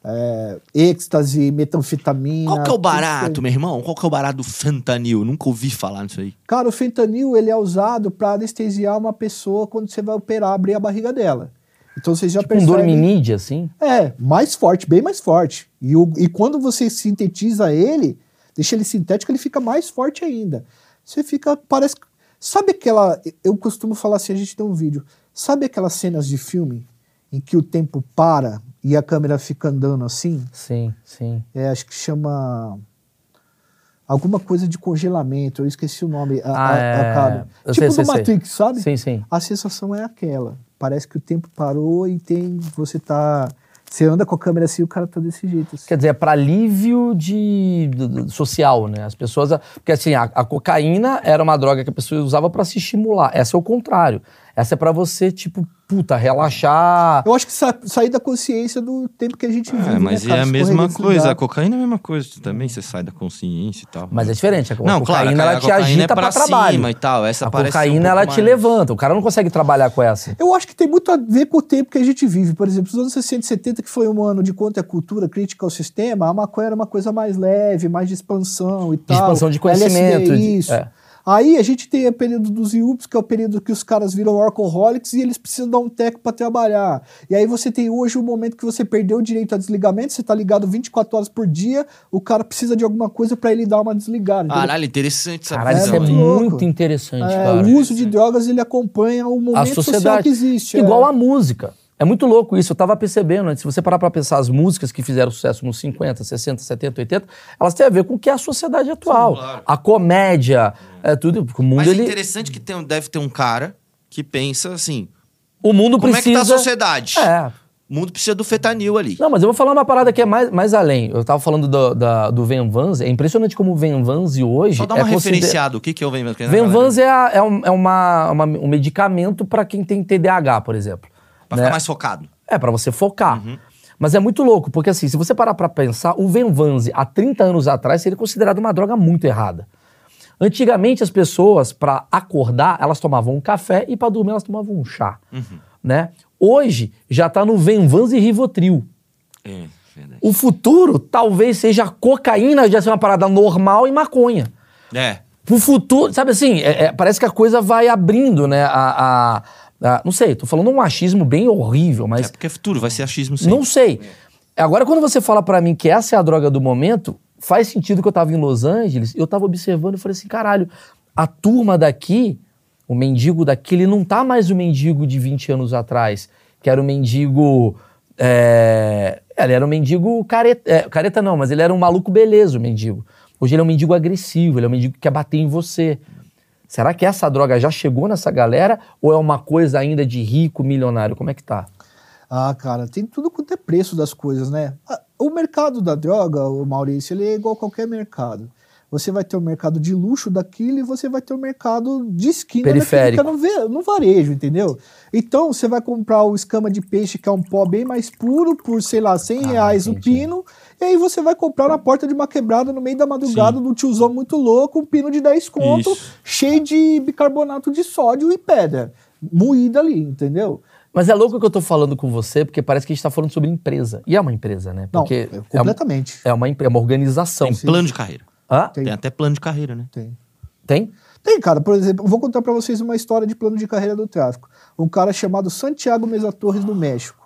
É, êxtase, metanfetamina. Qual que é o barato, meu irmão? Qual que é o barato do fentanil? Nunca ouvi falar nisso aí. Cara, o fentanil ele é usado para anestesiar uma pessoa quando você vai operar, abrir a barriga dela. Então você já tipo um percebe. dorminídeo, assim? É, mais forte, bem mais forte. E, o- e quando você sintetiza ele, deixa ele sintético, ele fica mais forte ainda. Você fica, parece. Sabe aquela. Eu costumo falar assim, a gente tem um vídeo. Sabe aquelas cenas de filme em que o tempo para e a câmera fica andando assim? Sim, sim. É, acho que chama. Alguma coisa de congelamento, eu esqueci o nome. A, Ah, a- é. a cara. Eu Tipo sei, do sei, sei. Matrix, sabe? Sim, sim. A sensação é aquela. Parece que o tempo parou e tem. Você tá. Você anda com a câmera assim e o cara tá desse jeito. Assim. Quer dizer, é para alívio de, do- social, né? As pessoas. Porque assim, a, a cocaína era uma droga que a pessoa usava para se estimular. Essa é o contrário. Essa é para você, tipo, puta, relaxar. Eu acho que sa sair da consciência do tempo que a gente vive. É, mas né, cara? é a mesma coisa. A cocaína é a mesma coisa também. Você sai da consciência e tal. Mas é diferente. A Não, claro, cocaína, a ela te cocaína agita é pra pra trabalho. cima e tal. Essa a um cocaína, pouco ela te mais- levanta. O cara não consegue trabalhar com essa. Eu acho que tem muito a ver com o tempo que a gente vive. Por exemplo, os anos 60 e 70, que foi um ano de contra a cultura, crítica ao sistema, a maconha era uma coisa mais leve, mais de expansão e tal. expansão de conhecimento, LSD, de- isso. é. Aí a gente tem o período dos IUPs, que é o período que os caras viram alcoholics e eles precisam dar um teco para trabalhar. E aí você tem hoje o momento que você perdeu o direito a desligamento, você tá ligado 24 horas por dia, o cara precisa de alguma coisa para ele dar uma desligada. entendeu? Caralho, interessante essa Caralho, isso é visão, muito interessante, É, cara. o uso de drogas ele acompanha o A momento social que existe. Igual é. a música. É muito louco isso, eu tava percebendo. né? Se você parar pra pensar, as músicas que fizeram sucesso nos 50, 60, 70, 80, elas têm a ver com o que é a sociedade atual. Sim, claro. A comédia, é tudo. O mundo, Mas é ele, interessante que tem, deve ter um cara que pensa assim: o mundo como precisa. é que tá a sociedade? É. O mundo precisa do fetanil ali. Não, mas eu vou falar uma parada que é mais, mais além. Eu tava falando do, da- do Van Vans. É impressionante como o Van Vans hoje. Só dá é uma consider- referenciada. O que, que é o? Van Vans é, a- é um, é uma, uma- um medicamento pra quem tem TDAH, por exemplo. Pra né? ficar mais focado. É, pra você focar. Uhum. Mas é muito louco, porque assim, se você parar pra pensar, o Venvanse, há 30 anos atrás, seria considerado uma droga muito errada. Antigamente, as pessoas, pra acordar, elas tomavam um café e pra dormir elas tomavam um chá. Uhum. Né? Hoje, já tá no Venvanse e Rivotril. É, verdade. O futuro talvez seja a cocaína, já ser uma parada normal e maconha. É. Pro futuro, sabe assim, é- é, parece que a coisa vai abrindo, né? A, a- a- não sei, tô falando um achismo bem horrível, mas É porque é futuro, vai ser achismo sim. não sei. Agora, quando você fala pra mim que essa é a droga do momento, faz sentido que eu tava em Los Angeles, eu tava observando e falei assim, caralho, a turma daqui, o mendigo daqui, ele não tá mais o mendigo de 20 anos atrás, que era o mendigo... É, ele era um mendigo careta, é, careta não, mas ele era um maluco beleza, o mendigo. Hoje ele é um mendigo agressivo, ele é um mendigo que quer bater em você. Será que essa droga já chegou nessa galera ou é uma coisa ainda de rico, milionário? Como é que tá? Ah, cara, tem tudo quanto é preço das coisas, né? Ah, O mercado da droga, o Maurício, ele é igual a qualquer mercado. Você vai ter o mercado de luxo daquilo e você vai ter o mercado de esquina Periférico. no, no varejo, entendeu? Então, você vai comprar o escama de peixe, que é um pó bem mais puro, por, sei lá, 100 Ah, reais o entendi. pino, e aí você vai comprar na porta de uma quebrada no meio da madrugada do tiozão muito louco, um pino de 10 conto, Isso. cheio de bicarbonato de sódio e pedra, moída ali, entendeu? Mas é louco que eu tô falando com você, porque parece que a gente tá falando sobre empresa. E é uma empresa, né? Não, Porque é completamente. é, uma, empre- é uma organização. Tem plano de carreira. Hã? Tem. Tem até plano de carreira, né? Tem. Tem? Tem, cara. Por exemplo, eu vou contar pra vocês uma história de plano de carreira do tráfico. Um cara chamado Santiago Mesa Torres, do México.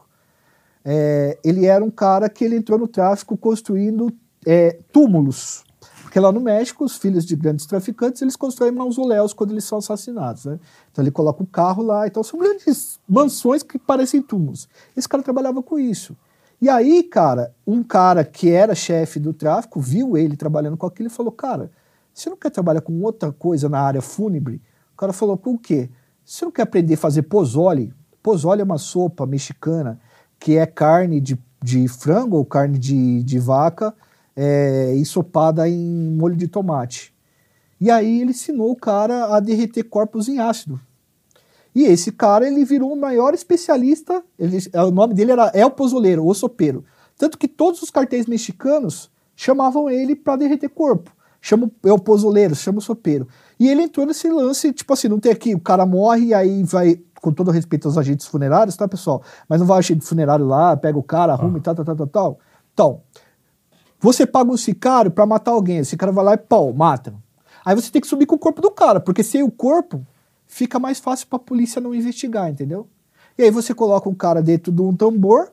É, ele era um cara que ele entrou no tráfico construindo é, túmulos. Porque lá no México, os filhos de grandes traficantes, eles constroem mausoléus quando eles são assassinados, né? Então ele coloca o carro lá, então são grandes mansões que parecem túmulos. Esse cara trabalhava com isso. E aí, cara, um cara que era chefe do tráfico viu ele trabalhando com aquilo e falou: Cara, você não quer trabalhar com outra coisa na área fúnebre? O cara falou: Com o quê? Você não quer aprender a fazer pozole? Pozole é uma sopa mexicana que é carne de, de frango ou carne de, de vaca é, ensopada em molho de tomate. E aí ele ensinou o cara a derreter corpos em ácido. E esse cara, ele virou o maior especialista, ele, o nome dele era El Pozoleiro, o sopeiro. Tanto que todos os cartéis mexicanos chamavam ele para derreter corpo. Chama o Pozoleiro, chama o sopeiro. E ele entrou nesse lance, tipo assim, não tem aqui, o cara morre aí vai, com todo respeito aos agentes funerários, tá, pessoal? Mas não vai agente funerário lá, pega o cara, arruma e tal, tal, tal, tal, tal. Então, você paga um sicário pra matar alguém, esse cara vai lá e pau, mata. Aí você tem que subir com o corpo do cara, porque sem o corpo fica mais fácil pra polícia não investigar, entendeu? E aí você coloca um cara dentro de um tambor,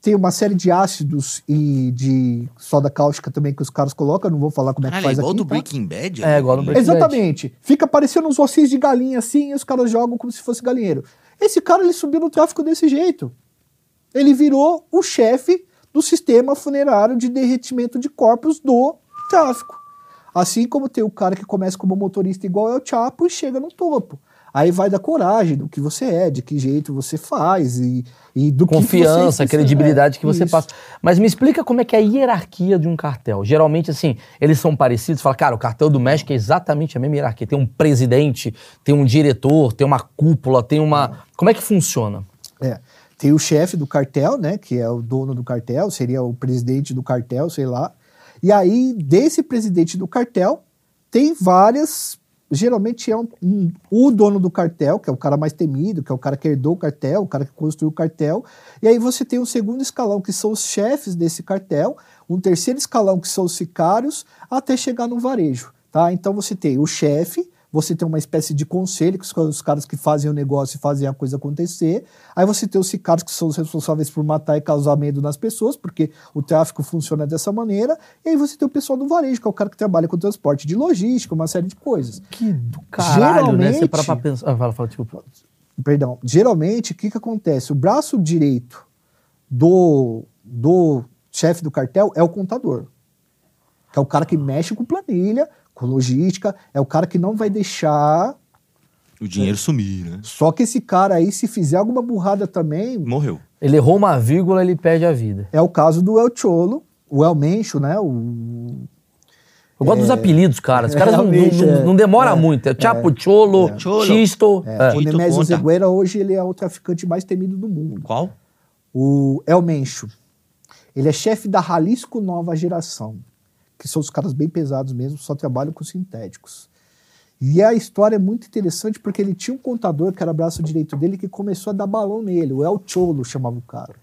tem uma série de ácidos e de soda cáustica também que os caras colocam, não vou falar como é que é faz igual aqui, do tá? Breaking Bad? É, igual no Breaking Bad. Exatamente. Fica parecendo uns ossinhos de galinha assim, e os caras jogam como se fosse galinheiro. Esse cara, ele subiu no tráfico desse jeito. Ele virou o chefe do sistema funerário de derretimento de corpos do tráfico. Assim como tem o cara que começa como motorista igual é o Chapo e chega no topo. Aí vai da coragem, do que você é, de que jeito você faz e, e do que Confiança, você credibilidade que você Isso. passa. Mas me explica como é que é a hierarquia de um cartel. Geralmente, assim, eles são parecidos. Fala, cara, o cartel do México é exatamente a mesma hierarquia. Tem um presidente, tem um diretor, tem uma cúpula, tem uma. Como é que funciona? É. Tem o chefe do cartel, né? Que é o dono do cartel, seria o presidente do cartel, sei lá. E aí, desse presidente do cartel, tem várias. Geralmente é um, um- o dono do cartel, que é o cara mais temido, que é o cara que herdou o cartel, o cara que construiu o cartel. E aí você tem um segundo escalão, que são os chefes desse cartel, um terceiro escalão, que são os sicários, até chegar no varejo. Tá? Então você tem o chefe, você tem uma espécie de conselho, que são os caras que fazem o negócio e fazem a coisa acontecer. Aí você tem os sicários, que são os responsáveis por matar e causar medo nas pessoas, porque o tráfico funciona dessa maneira. E aí você tem o pessoal do varejo, que é o cara que trabalha com transporte de logística, uma série de coisas. Que do caralho, né? Você Geralmente- para pra pensar. Ah, fala, fala, desculpa. Perdão. Geralmente, o que, que acontece? O braço direito do, do chefe do cartel é o contador. Que é o cara que mexe com planilha, logística, é o cara que não vai deixar. O dinheiro sumir, né? Só que esse cara aí, se fizer alguma burrada também, Morreu. Ele errou uma vírgula, ele perde a vida. é o caso do El Cholo, o El Mencho, né? O, Eu gosto dos apelidos, cara. Os caras não, não, não, é. não demora muito. É Chapo, Cholo, Cholo. Chisto. é, é. o Nemésio. Zegueira, hoje ele é o traficante mais temido do mundo. Qual? O El Mencho. Ele é chefe da Jalisco Nova Geração, que são os caras bem pesados mesmo, só trabalham com sintéticos. E a história é muito interessante porque ele tinha um contador que era braço direito dele que começou a dar balão nele. O El Cholo chamava o cara.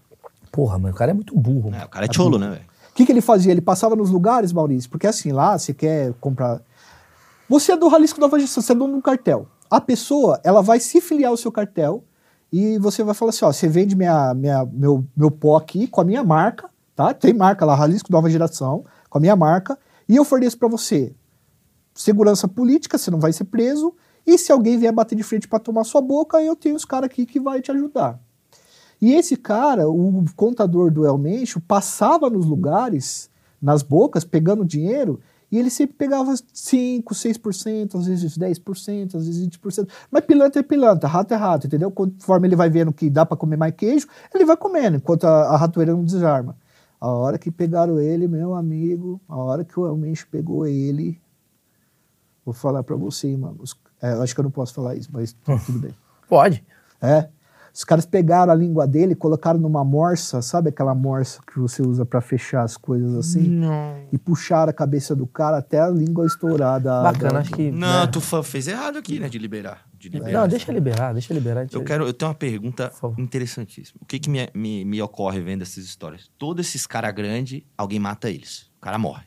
Porra, mas o cara é muito burro. É, o cara é cholo, né, velho? O que, que ele fazia? Ele passava nos lugares, Maurício, porque assim, lá você quer comprar. Você é do Jalisco Nova Gestão, você é dono de um cartel. A pessoa, ela vai se filiar ao seu cartel e você vai falar assim: ó, você vende minha, minha, meu, meu pó aqui com a minha marca, tá? Tem marca lá, Jalisco Nova Geração, com a minha marca, e eu forneço para você segurança política, você não vai ser preso, e se alguém vier bater de frente para tomar sua boca, eu tenho os caras aqui que vai te ajudar. E esse cara, o contador do El Mencho, passava nos lugares, nas bocas, pegando dinheiro, e ele sempre pegava 5, 6%, às vezes 10%, às vezes 20%. Mas pilantra é pilantra, rato é rato, entendeu? Conforme ele vai vendo que dá para comer mais queijo, ele vai comendo, enquanto a, a ratoeira não desarma. A hora que pegaram ele, meu amigo, a hora que o El Mencho pegou ele, vou falar para você, mano. os- é, eu acho que eu não posso falar isso, mas tudo bem. Pode. É. Os caras pegaram a língua dele, colocaram numa morsa, sabe aquela morsa que você usa pra fechar as coisas assim? E puxaram a cabeça do cara até a língua estourada. Bacana, Da- acho que. Não, né? tu fez errado aqui, né? De liberar. De liberar. Não, deixa liberar, deixa liberar. deixa Eu quero, eu tenho uma pergunta interessantíssima. O que, que me, me, me ocorre vendo essas histórias? Todos esses caras grandes, alguém mata eles. O cara morre.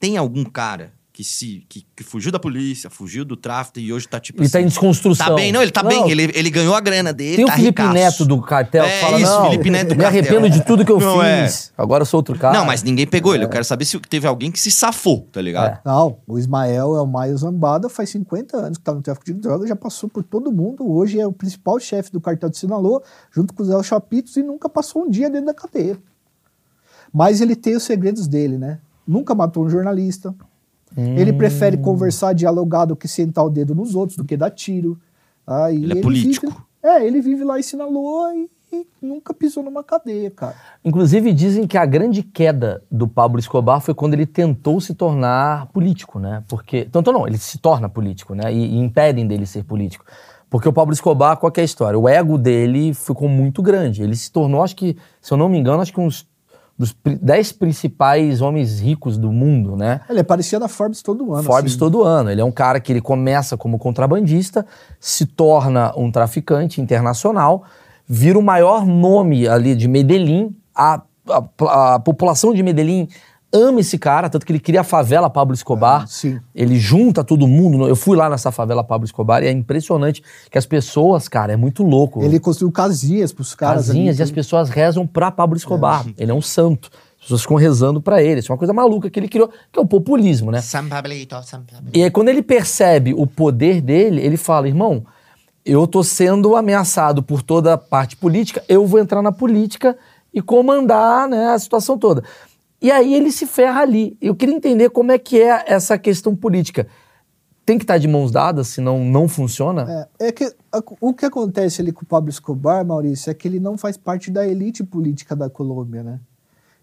Tem algum cara que se que, que fugiu da polícia, fugiu do tráfico e hoje tá tipo Ele tá em assim, desconstrução. Tá bem, não, ele tá Não, bem. Ele, ele ganhou a grana dele, Tem tá o Felipe ricaço. Neto do cartel que É fala, isso, não, Felipe Neto do me cartel. arrependo de tudo que eu Não, é. fiz. Agora eu sou outro cara. Não, mas ninguém pegou É. ele. Eu quero saber se teve alguém que se safou, tá ligado? Não, o Ismael é o Maio Zambada, faz 50 anos que tá no tráfico de drogas, já passou por todo mundo. Hoje é o principal chefe do cartel de Sinaloa, junto com o Zé Chapitos, e nunca passou um dia dentro da cadeia. Mas ele tem os segredos dele, né? Nunca matou um jornalista. Ele prefere Hum. conversar, dialogar do que sentar o dedo nos outros, do que dar tiro. Ah, e Ele é político. vive- é, ele vive lá em Sinaloa e, e nunca pisou numa cadeia, cara. Inclusive, dizem que a grande queda do Pablo Escobar foi quando ele tentou se tornar político, né? Porque. Tentou não, ele se torna político, né? E, e impedem dele ser político. Porque o Pablo Escobar, qual que é a história? O ego dele ficou muito grande. Ele se tornou, acho que, se eu não me engano, acho que uns dos dez principais homens ricos do mundo, né? Ele aparecia na Forbes todo ano. Forbes assim. todo ano. Ele é um cara que ele começa como contrabandista, se torna um traficante internacional, vira o maior nome ali de Medellín. A, a- a população de Medellín ama esse cara, tanto que ele cria a favela Pablo Escobar. Ah, sim. Ele junta todo mundo. Eu fui lá nessa favela Pablo Escobar e é impressionante que as pessoas, cara, é muito louco. Ele construiu casinhas pros caras. Casinhas ali, e as pessoas rezam pra Pablo Escobar. Ele é um santo. As pessoas ficam rezando pra ele. Isso é uma coisa maluca que ele criou, que é o populismo, né? San Pablito, San Pablito. E aí, quando ele percebe o poder dele, ele fala: irmão, eu tô sendo ameaçado por toda a parte política, eu vou entrar na política e comandar né, a situação toda. E aí ele se ferra ali. Eu queria entender como é que é essa questão política. Tem que estar de mãos dadas, senão não funciona? É, é que a- o que acontece ali com o Pablo Escobar, Maurício, é que ele não faz parte da elite política da Colômbia, né?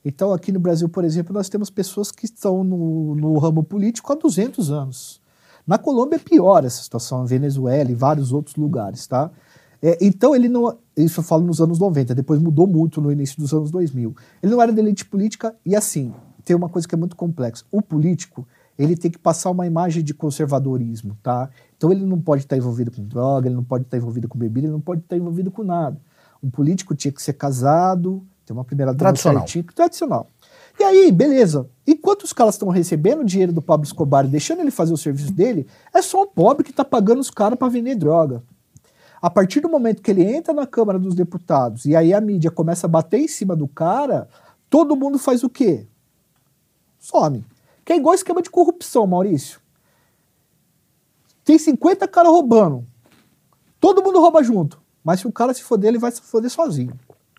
Então, aqui no Brasil, por exemplo, nós temos pessoas que estão no, no ramo político há 200 anos. Na Colômbia é pior essa situação, na Venezuela e vários outros lugares, tá? É, então, ele não. Isso eu falo nos anos 90, depois mudou muito no início dos anos 2000. Ele não era da elite política e, assim, tem uma coisa que é muito complexa. O político, ele tem que passar uma imagem de conservadorismo, tá? Então, ele não pode estar envolvido com droga, ele não pode estar envolvido com bebida, ele não pode estar envolvido com nada. Um político tinha que ser casado, ter uma primeira dama Tradicional. tradicional. E aí, beleza. Enquanto os caras estão recebendo o dinheiro do Pablo Escobar e deixando ele fazer o serviço dele, é só o pobre que tá pagando os caras para vender droga. A partir do momento que ele entra na Câmara dos Deputados e aí a mídia começa a bater em cima do cara, todo mundo faz o quê? Some. Que é igual esquema de corrupção, Maurício. Tem 50 caras roubando. todo mundo rouba junto. Mas se o cara se foder, ele vai se foder sozinho.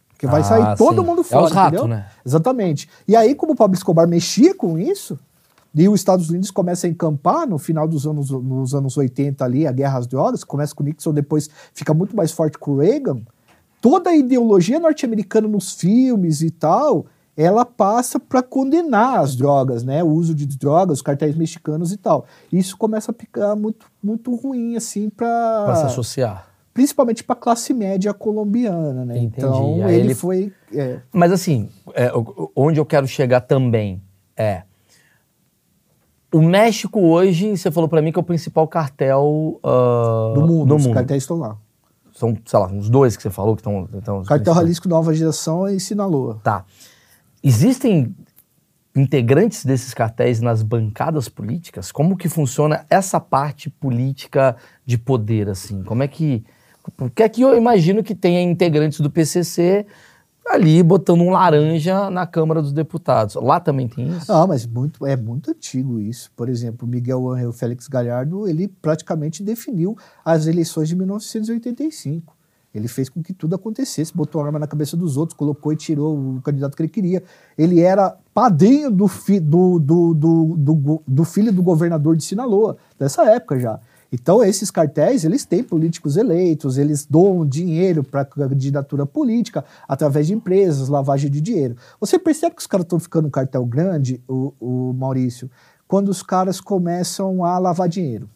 Porque vai Ah, sair todo sim. mundo É fora, os ratos, entendeu? né? Exatamente. E aí, como o Pablo Escobar mexia com isso, e os Estados Unidos começam a encampar no final dos anos, nos anos 80 ali, a guerra às drogas, começa com Nixon, depois fica muito mais forte com o Reagan, toda a ideologia norte-americana nos filmes e tal, ela passa para condenar as drogas, né? O uso de drogas, os cartéis mexicanos e tal. Isso começa a ficar muito, muito ruim, assim, Pra se para associar. principalmente para a classe média colombiana, né? Entendi. Então ele, ele- foi é, Mas assim, é, onde eu quero chegar também é. O México hoje, você falou pra mim que é o principal cartel ah, do mundo. do os mundo. cartéis estão lá. São, sei lá, uns dois que você falou que estão. Cartel Jalisco Nova Geração e Sinaloa. Tá. Existem integrantes desses cartéis nas bancadas políticas? Como que funciona essa parte política de poder, assim? Como é que... Porque aqui eu imagino que tenha integrantes do PCC ali botando um laranja na Câmara dos Deputados. Lá também tem isso? Ah, mas muito, é muito antigo isso. Por exemplo, Miguel Ángel Félix Galhardo, ele praticamente definiu as eleições de 1985. Ele fez com que tudo acontecesse, botou a arma na cabeça dos outros, colocou e tirou o candidato que ele queria. Ele era padrinho do, fi, do, do, do, do filho do governador de Sinaloa, dessa época já. Então, esses cartéis, eles têm políticos eleitos, eles doam dinheiro para candidatura política através de empresas, lavagem de dinheiro. Você percebe que os caras estão ficando um cartel grande, o, o Maurício, quando os caras começam a lavar dinheiro.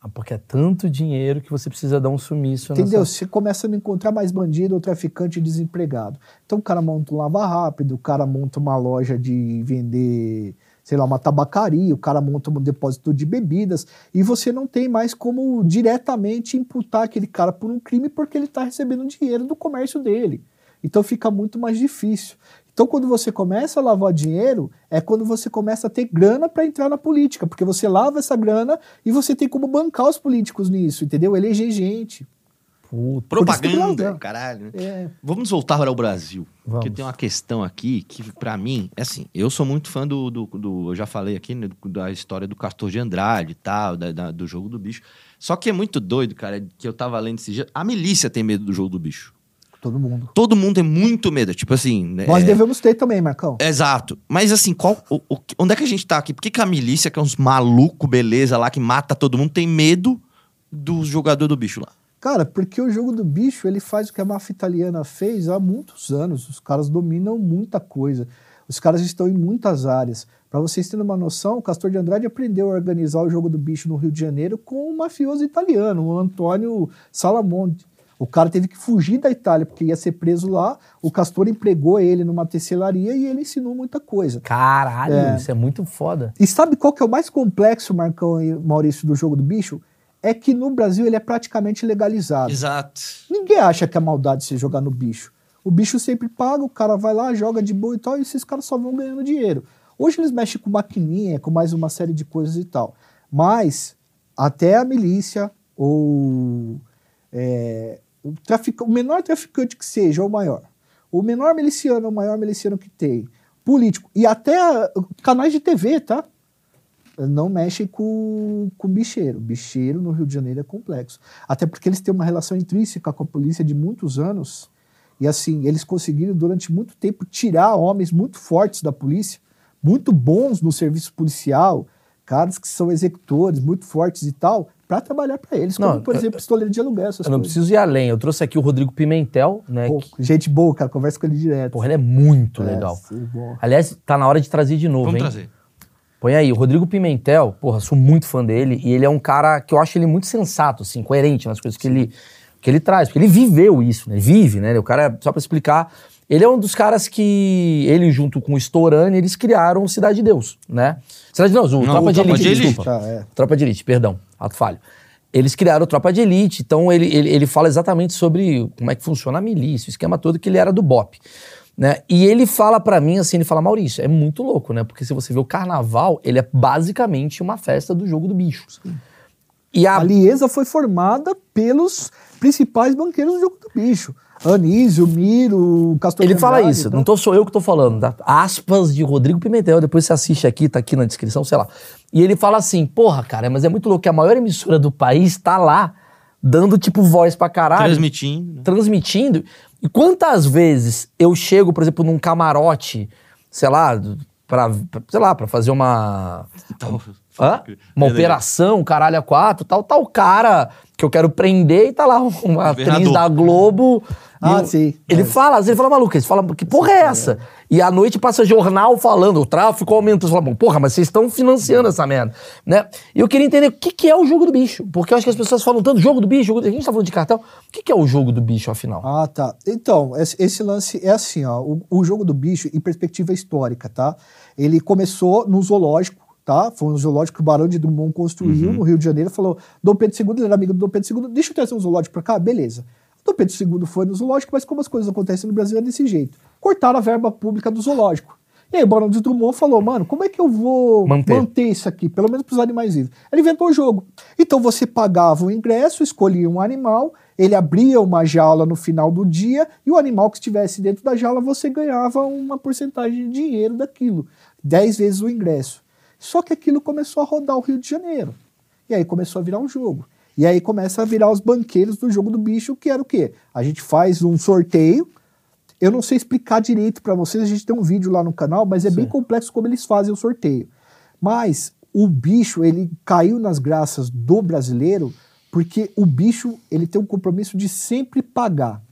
Ah, porque é tanto dinheiro que você precisa dar um sumiço Entendeu? nessa... Você começa a não encontrar mais bandido ou traficante desempregado. Então o cara monta um lava rápido, o cara monta uma loja de vender, sei lá, uma tabacaria, o cara monta um depósito de bebidas e você não tem mais como diretamente imputar aquele cara por um crime porque ele está recebendo dinheiro do comércio dele. Então fica muito mais difícil. Então, quando você começa a lavar dinheiro, é quando você começa a ter grana para entrar na política, porque você lava essa grana e você tem como bancar os políticos nisso, entendeu? Eleger gente. Que Propaganda, caralho. né? É. Vamos voltar para o Brasil. Vamos. Porque tem uma questão aqui que, pra mim, é assim, eu sou muito fã do. do, do- eu já falei aqui, né, da história do Castor de Andrade e tal, da- da- do jogo do bicho. Só que é muito doido, cara, que eu tava lendo esse dia. A milícia tem medo do jogo do bicho. Todo mundo. Todo mundo tem muito medo. Tipo assim. né, Nós é- devemos ter também, Marcão. Exato. Mas assim, qual, o- o- onde é que a gente tá aqui? Por que, que a milícia, que é uns maluco, beleza, lá, que mata todo mundo, tem medo do jogador do bicho lá? Cara, porque o jogo do bicho, ele faz o que a máfia italiana fez há muitos anos. Os caras dominam muita coisa. Os caras estão em muitas áreas. Para vocês terem uma noção, o Castor de Andrade aprendeu a organizar o jogo do bicho no Rio de Janeiro com um mafioso italiano, o Antônio Salamonte. O cara teve que fugir da Itália porque ia ser preso lá. O Castor empregou ele numa tecelaria e ele ensinou muita coisa. Caralho, É. isso é muito foda. E sabe qual que é o mais complexo, Marcão e Maurício, do jogo do bicho? É que no Brasil ele é praticamente legalizado. Exato. Ninguém acha que é maldade se jogar no bicho. O bicho sempre paga, o cara vai lá, joga de boa e tal, e esses caras só vão ganhando dinheiro. Hoje eles mexem com maquininha, com mais uma série de coisas e tal. Mas até a milícia, ou é, o, trafica- o menor traficante que seja, ou o maior, o menor miliciano, o maior miliciano que tem, político, e até ah, canais de TV, tá? Não mexem com, com bicheiro. Bicheiro no Rio de Janeiro é complexo. Até porque eles têm uma relação intrínseca com a polícia de muitos anos. E assim, eles conseguiram durante muito tempo tirar homens muito fortes da polícia, muito bons no serviço policial, caras que são executores, muito fortes e tal, para trabalhar para eles, como Não, por eu- exemplo, pistoleiro de aluguel, essas Eu não coisas. preciso ir além. Eu trouxe aqui o Rodrigo Pimentel, né? Pô, que- gente boa, cara, conversa com ele direto. porra, ele é muito É, legal. sim. Aliás, tá na hora de trazer de novo, Vamos hein? trazer. Põe aí, o Rodrigo Pimentel, porra, sou muito fã dele, e ele é um cara que eu acho ele muito sensato, assim, coerente nas coisas que ele, que ele traz, porque ele viveu isso, né? Ele vive, né? O cara, só pra explicar, ele é um dos caras que, ele junto com o Storani, eles criaram o Cidade de Deus, né? Cidade de Deus, o Não, Tropa o de Tropa Elite, de Elite. desculpa. Tá, é. Tropa de Elite, perdão, ato falho. Eles criaram o Tropa de Elite, então ele, ele, ele fala exatamente sobre como é que funciona a milícia, o esquema todo, que ele era do BOP. Né? E ele fala pra mim assim, ele fala, Maurício, é muito louco, né? Porque se você vê o carnaval, ele é basicamente uma festa do jogo do bicho. E a, A Liesa foi formada pelos principais banqueiros do jogo do bicho. Anísio, Miro, Castor ele de fala Andrade, isso, então. não tô, sou eu que tô falando, tá? aspas de Rodrigo Pimentel, depois você assiste aqui, tá aqui na descrição, sei lá. E ele fala assim, porra, cara, mas é muito louco que a maior emissora do país tá lá dando tipo voz pra caralho Transmitindo. né? transmitindo. E quantas vezes eu chego, por exemplo, num camarote, sei lá, pra- sei lá, pra fazer uma. Hã? Uma É operação, caralho, a quatro, tal, tal cara que eu quero prender e tá lá uma atriz da Globo. Ah, eu- sim. Ele É. fala, às vezes ele fala, maluco, ele fala, que porra é essa? E à noite passa jornal falando, o tráfico aumenta. Você fala, bom, porra, mas vocês estão financiando essa merda, né? E eu queria entender o que, que é o jogo do bicho. Porque eu acho que as pessoas falam tanto jogo do bicho, jogo do... a gente tá falando de cartel. O que, que é o jogo do bicho, afinal? Ah, tá. Então, esse, esse lance é assim, ó. O, o jogo do bicho, em perspectiva histórica, tá? Ele começou no zoológico, tá? Foi um zoológico que o Barão de Drummond construiu no Rio de Janeiro. Falou, Dom Pedro II, ele era amigo do Dom Pedro II, deixa eu trazer um zoológico pra cá, beleza. Dom Pedro II foi no zoológico, mas como as coisas acontecem no Brasil é desse jeito. Cortaram a verba pública do zoológico. E aí o Barão de Drummond falou, mano, como é que eu vou Manter. manter isso aqui, pelo menos para os animais vivos. Ele inventou o jogo. Então você pagava o ingresso, escolhia um animal, ele abria uma jaula no final do dia e o animal que estivesse dentro da jaula você ganhava uma porcentagem de dinheiro daquilo, 10 vezes o ingresso. Só que aquilo começou a rodar o Rio de Janeiro. E aí começou a virar um jogo. E aí começa a virar os banqueiros do jogo do bicho, que era o quê? A gente faz um sorteio. Eu não sei explicar direito para vocês, a gente tem um vídeo lá no canal, mas é bem complexo como eles fazem o sorteio. Mas o bicho, ele caiu nas graças do brasileiro porque o bicho, ele tem um compromisso de sempre pagar.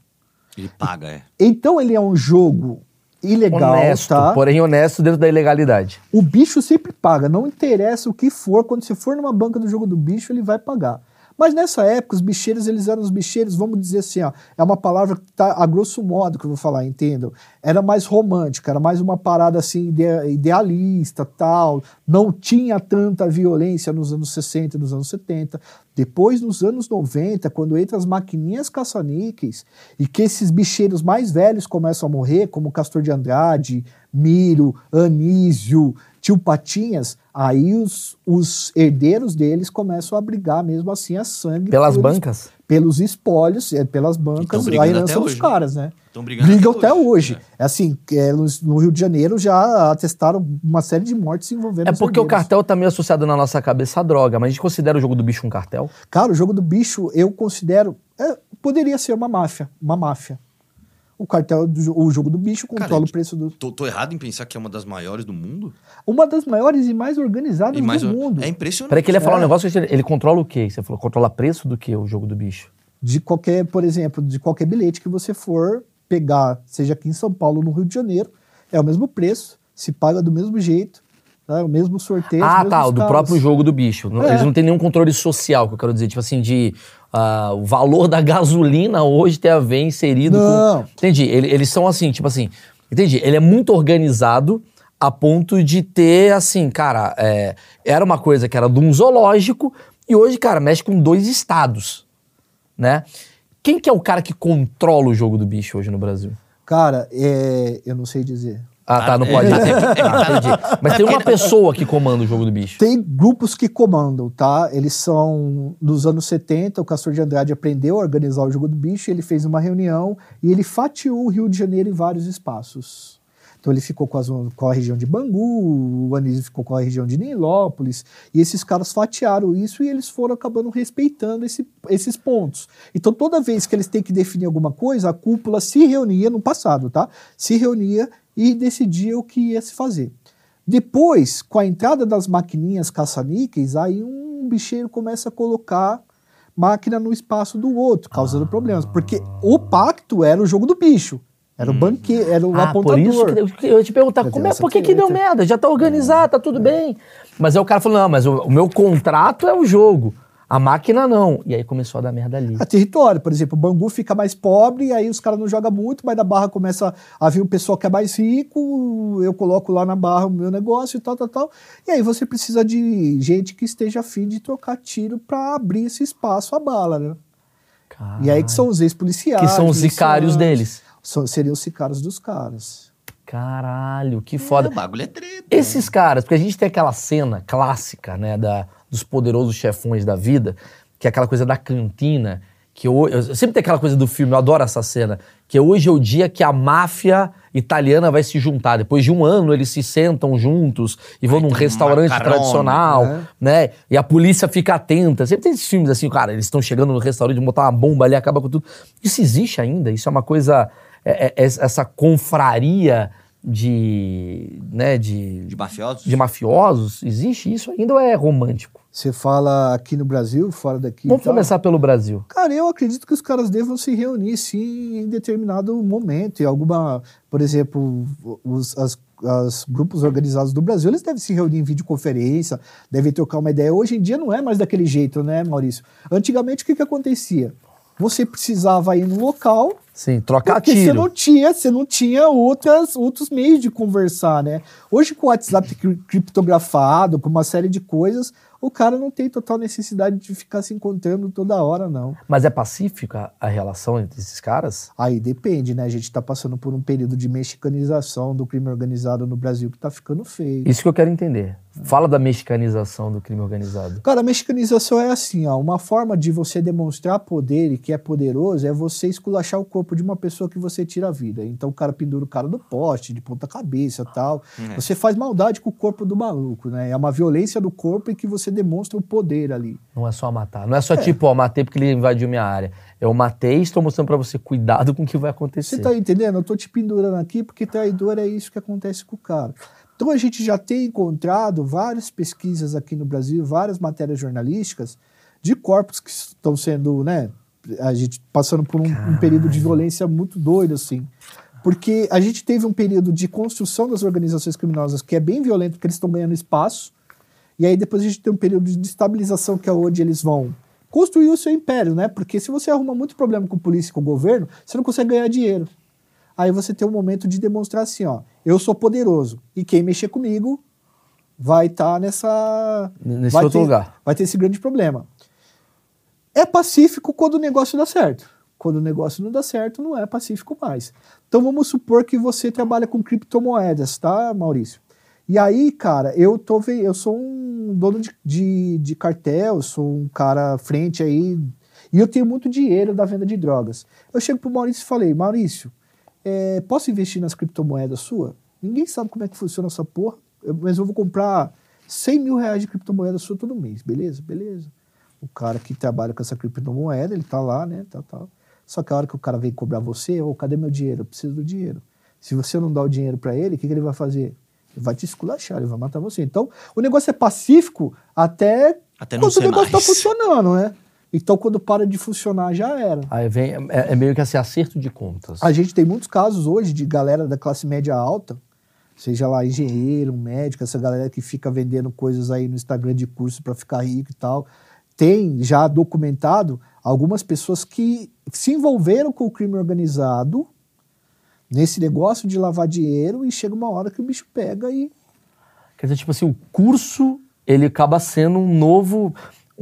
Ele paga, é. Então ele é um jogo ilegal, honesto, tá? porém honesto dentro da ilegalidade. O bicho sempre paga, não interessa o que for, quando você for numa banca do jogo do bicho, ele vai pagar. Mas nessa época, os bicheiros, eles eram os bicheiros, vamos dizer assim, ó, é uma palavra que tá a grosso modo que eu vou falar, entendam? Era mais romântica, era mais uma parada assim, ide- idealista, tal. Não tinha tanta violência nos anos 60 e nos anos 70. Depois, nos anos 90, quando entram as maquininhas caça-níqueis e que esses bicheiros mais velhos começam a morrer, como Castor de Andrade, Miro, Anísio, Tio Patinhas, aí os, os herdeiros deles começam a brigar mesmo assim a sangue. Pelas bancas? Pelos espólios, é, pelas bancas, a herança dos hoje. caras, né? Estão brigando Brigam até até hoje. hoje. É assim, é, no, Rio de Janeiro já atestaram uma série de mortes envolvendo É os porque o cartel tá meio associado na nossa cabeça à droga, mas a gente considera o jogo do bicho um cartel? Cara, o jogo do bicho eu considero. é, poderia ser uma máfia. Uma máfia. O cartel, do, o jogo do bicho controla Cara, o preço do. Tô, tô errado em pensar que é uma das maiores do mundo? Uma das maiores e mais organizadas E mais, do mundo. é impressionante. Peraí que ele ia falar É. um negócio, que ele controla o quê? Você falou, controla preço do que o jogo do bicho? De qualquer, por exemplo, de qualquer bilhete que você for pegar, seja aqui em São Paulo ou no Rio de Janeiro, é o mesmo preço, se paga do mesmo jeito, tá? é o mesmo sorteio. ah, tá, o do próprio jogo do bicho. Não- É. Eles não têm nenhum controle social, que eu quero dizer, tipo assim, de ah, o valor da gasolina hoje ter a ver inserido Não. com... Entendi, ele- eles são assim, tipo assim, entendi, ele é muito organizado a ponto de ter, assim, cara, é, era uma coisa que era de um zoológico e hoje, cara, mexe com dois estados, né? Quem que é o cara que controla o jogo do bicho hoje no Brasil? Cara, é, eu não sei dizer. Ah, tá, não é, pode Ah, entendi. Mas tem uma pessoa que comanda o jogo do bicho. Tem grupos que comandam, tá? Eles são dos anos 70, o Castor de Andrade aprendeu a organizar o jogo do bicho, ele fez uma reunião e ele fatiou o Rio de Janeiro em vários espaços. Então ele ficou com, as- com a região de Bangu, o Anísio ficou com a região de Nilópolis, e esses caras fatiaram isso e eles foram acabando respeitando esse- esses pontos. Então toda vez que eles têm que definir alguma coisa, a cúpula se reunia no passado, tá? Se reunia e decidia o que ia se fazer. Depois, com a entrada das maquininhas caça-níqueis, aí um bicheiro começa a colocar máquina no espaço do outro, causando problemas. Porque o pacto era o jogo do bicho. Era o banqueiro, era o Ah, apontador. por isso que eu- ia te perguntar, como é, por que, que deu treta. merda? Já tá organizado, tá tudo bem. Mas aí o cara falou, não, mas o, o meu contrato é o jogo. A máquina não. E aí começou a dar merda ali. A território, por exemplo, o Bangu fica mais pobre, e aí os caras não jogam muito, mas na barra começa a vir um pessoal que é mais rico, eu coloco lá na barra o meu negócio e tal, tal, tal. E aí você precisa de gente que esteja afim de trocar tiro para abrir esse espaço à bala, né? E aí que são os ex-policiais. Que são os sicários deles. São- seriam os sicários dos caras. Caralho, que É, foda. o bagulho é treta. Esses caras, porque a gente tem aquela cena clássica, né, da, dos poderosos chefões da vida, que é aquela coisa da cantina, que hoje, sempre tem aquela coisa do filme, eu adoro essa cena, que hoje é o dia que a máfia italiana vai se juntar. Depois de um ano, eles se sentam juntos e vão Vai num um restaurante macarrone, tradicional, né? né? E a polícia fica atenta. Sempre tem esses filmes assim, cara, eles estão chegando no restaurante, botar uma bomba ali, acaba com tudo. Isso existe ainda? Isso é uma coisa. é- é essa confraria de. né, de, De mafiosos? de mafiosos, existe isso ainda ou é romântico? Você fala aqui no Brasil, fora daqui. Vamos começar pelo Brasil. Cara, eu acredito que os caras devam se reunir sim em determinado momento. Em alguma, por exemplo, os as, as grupos organizados do Brasil, eles devem se reunir em videoconferência, devem trocar uma ideia. Hoje em dia não é mais daquele jeito, né, Maurício? Antigamente o que, que acontecia? Você precisava ir no local, Sim, trocar porque você tiro. não tinha, você não tinha outras, outros meios de conversar, né? Hoje com o WhatsApp cri- criptografado, com uma série de coisas, o cara não tem total necessidade de ficar se encontrando toda hora, não. Mas é pacífica a relação entre esses caras? Aí depende, né? A gente tá passando por um período de mexicanização do crime organizado no Brasil que tá ficando feio. Isso que eu quero entender. Fala da mexicanização do crime organizado. Cara, a mexicanização é assim, ó. Uma forma de você demonstrar poder e que é poderoso é você esculachar o corpo de uma pessoa que você tira a vida. Então o cara pendura o cara no poste, de ponta cabeça tal. É. Você faz maldade com o corpo do maluco, né? É uma violência do corpo em que você demonstra o poder ali. Não é só matar. Não é só tipo, ó, matei porque ele invadiu minha área. Eu matei e estou mostrando pra você cuidado com o que vai acontecer. Você tá entendendo? Eu tô te pendurando aqui porque traidor é isso que acontece com o cara. Então a gente já tem encontrado várias pesquisas aqui no Brasil, várias matérias jornalísticas de corpos que estão sendo, né, a gente passando por um, um período de violência muito doido assim. Porque a gente teve um período de construção das organizações criminosas que é bem violento, porque eles estão ganhando espaço. E aí depois a gente tem um período de estabilização que é onde eles vão construir o seu império, né? Porque se você arruma muito problema com polícia e com o governo, você não consegue ganhar dinheiro. Aí você tem um momento de demonstrar assim, ó, eu sou poderoso e quem mexer comigo vai estar nessa Nesse vai outro ter- lugar. Vai ter esse grande problema. É pacífico quando o negócio dá certo. Quando o negócio não dá certo, não é pacífico mais. Então vamos supor que você trabalha com criptomoedas, tá, Maurício? E aí, cara, eu tô eu sou um dono de, de, de cartel, sou um cara frente aí, e eu tenho muito dinheiro da venda de drogas. Eu chego pro Maurício e falei, Maurício, é, posso investir nas criptomoedas sua? Ninguém sabe como é que funciona essa porra, mas eu vou comprar 100 mil reais de criptomoeda sua todo mês, beleza? Beleza. O cara que trabalha com essa criptomoeda, ele tá lá, né, tal, tal. Só que a hora que o cara vem cobrar você, ô, cadê meu dinheiro? Eu preciso do dinheiro. Se você não dá o dinheiro para ele, o que, que ele vai fazer? Ele vai te esculachar, ele vai matar você. Então, o negócio é pacífico até, Até não quando o negócio mais. tá funcionando, né? Então, quando para de funcionar, já era. Aí vem, é, é meio que assim, acerto de contas. A gente tem muitos casos hoje de galera da classe média alta, seja lá engenheiro, médico, essa galera que fica vendendo coisas aí no Instagram de curso para ficar rico e tal. Tem já documentado algumas pessoas que se envolveram com o crime organizado nesse negócio de lavar dinheiro e chega uma hora que o bicho pega e Quer dizer, tipo assim, o curso, ele acaba sendo um novo,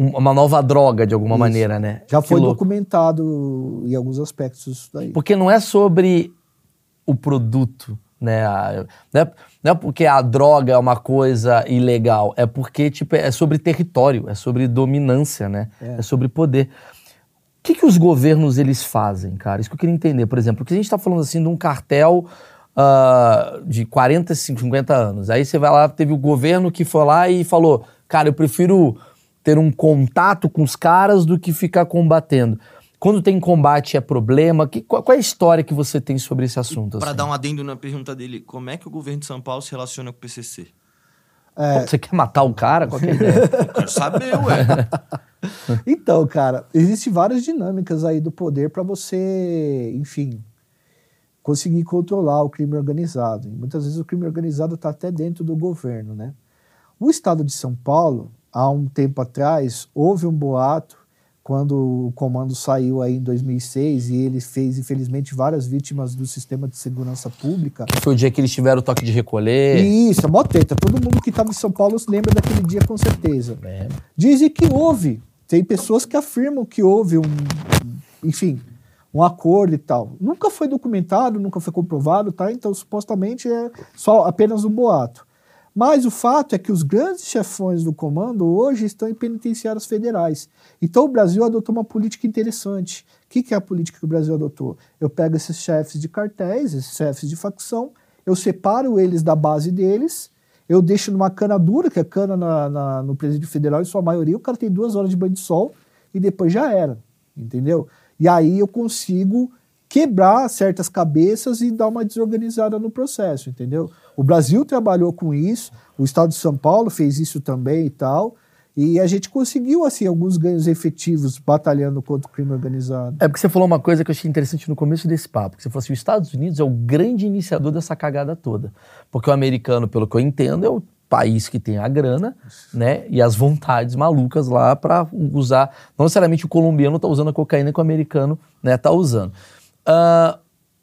uma nova droga, de alguma Isso. maneira, né? já Que foi louco. documentado em alguns aspectos isso daí. Porque não é sobre o produto, né? A- Não é, não é porque a droga é uma coisa ilegal, é porque tipo, é sobre território, é sobre dominância, né? É, sobre poder. O que, que os governos eles fazem, cara? Isso que eu queria entender. Por exemplo, porque a gente está falando assim de um cartel ah, de 40, 50 anos. Aí você vai lá, teve o governo que foi lá e falou: cara, eu prefiro ter um contato com os caras do que ficar combatendo. Quando tem combate é problema? Que- qual, qual é a história que você tem sobre esse assunto? Pra assim? dar um adendo na pergunta dele, como é que o governo de São Paulo se relaciona com o PCC? É, Você quer matar o cara? Qual que é a ideia? Eu quero saber, ué. Então, cara, existem várias dinâmicas aí do poder para você, enfim, conseguir controlar o crime organizado. E muitas vezes o crime organizado está até dentro do governo, né? O estado de São Paulo, há um tempo atrás, houve um boato quando o comando saiu aí em 2006 e ele fez, infelizmente, várias vítimas do sistema de segurança pública. Foi o dia que eles tiveram o toque de recolher. Isso, é mó treta. Todo mundo que estava em São Paulo se lembra daquele dia com certeza. É. Dizem que houve. Tem pessoas que afirmam que houve um, enfim, um acordo e tal. Nunca foi documentado, nunca foi comprovado, tá? Então, supostamente é só apenas um boato. Mas o fato é que os grandes chefões do comando hoje estão em penitenciárias federais. Então o Brasil adotou uma política interessante. O que, que é a política que o Brasil adotou? Eu pego esses chefes de cartéis, esses chefes de facção, eu separo eles da base deles, eu deixo numa cana dura, que é cana na, na, no presídio federal, em sua maioria, o cara tem duas horas de banho de sol e depois já era, entendeu? E aí eu consigo quebrar certas cabeças e dar uma desorganizada no processo, entendeu? O Brasil trabalhou com isso, o estado de São Paulo fez isso também e tal, e a gente conseguiu, assim, alguns ganhos efetivos batalhando contra o crime organizado. É porque você falou uma coisa que eu achei interessante no começo desse papo. Que você falou assim, os Estados Unidos é o grande iniciador dessa cagada toda. Porque o americano, pelo que eu entendo, é o país que tem a grana, né, e as vontades malucas lá para usar. Não necessariamente o colombiano está usando a cocaína que o americano né, tá usando. Uh,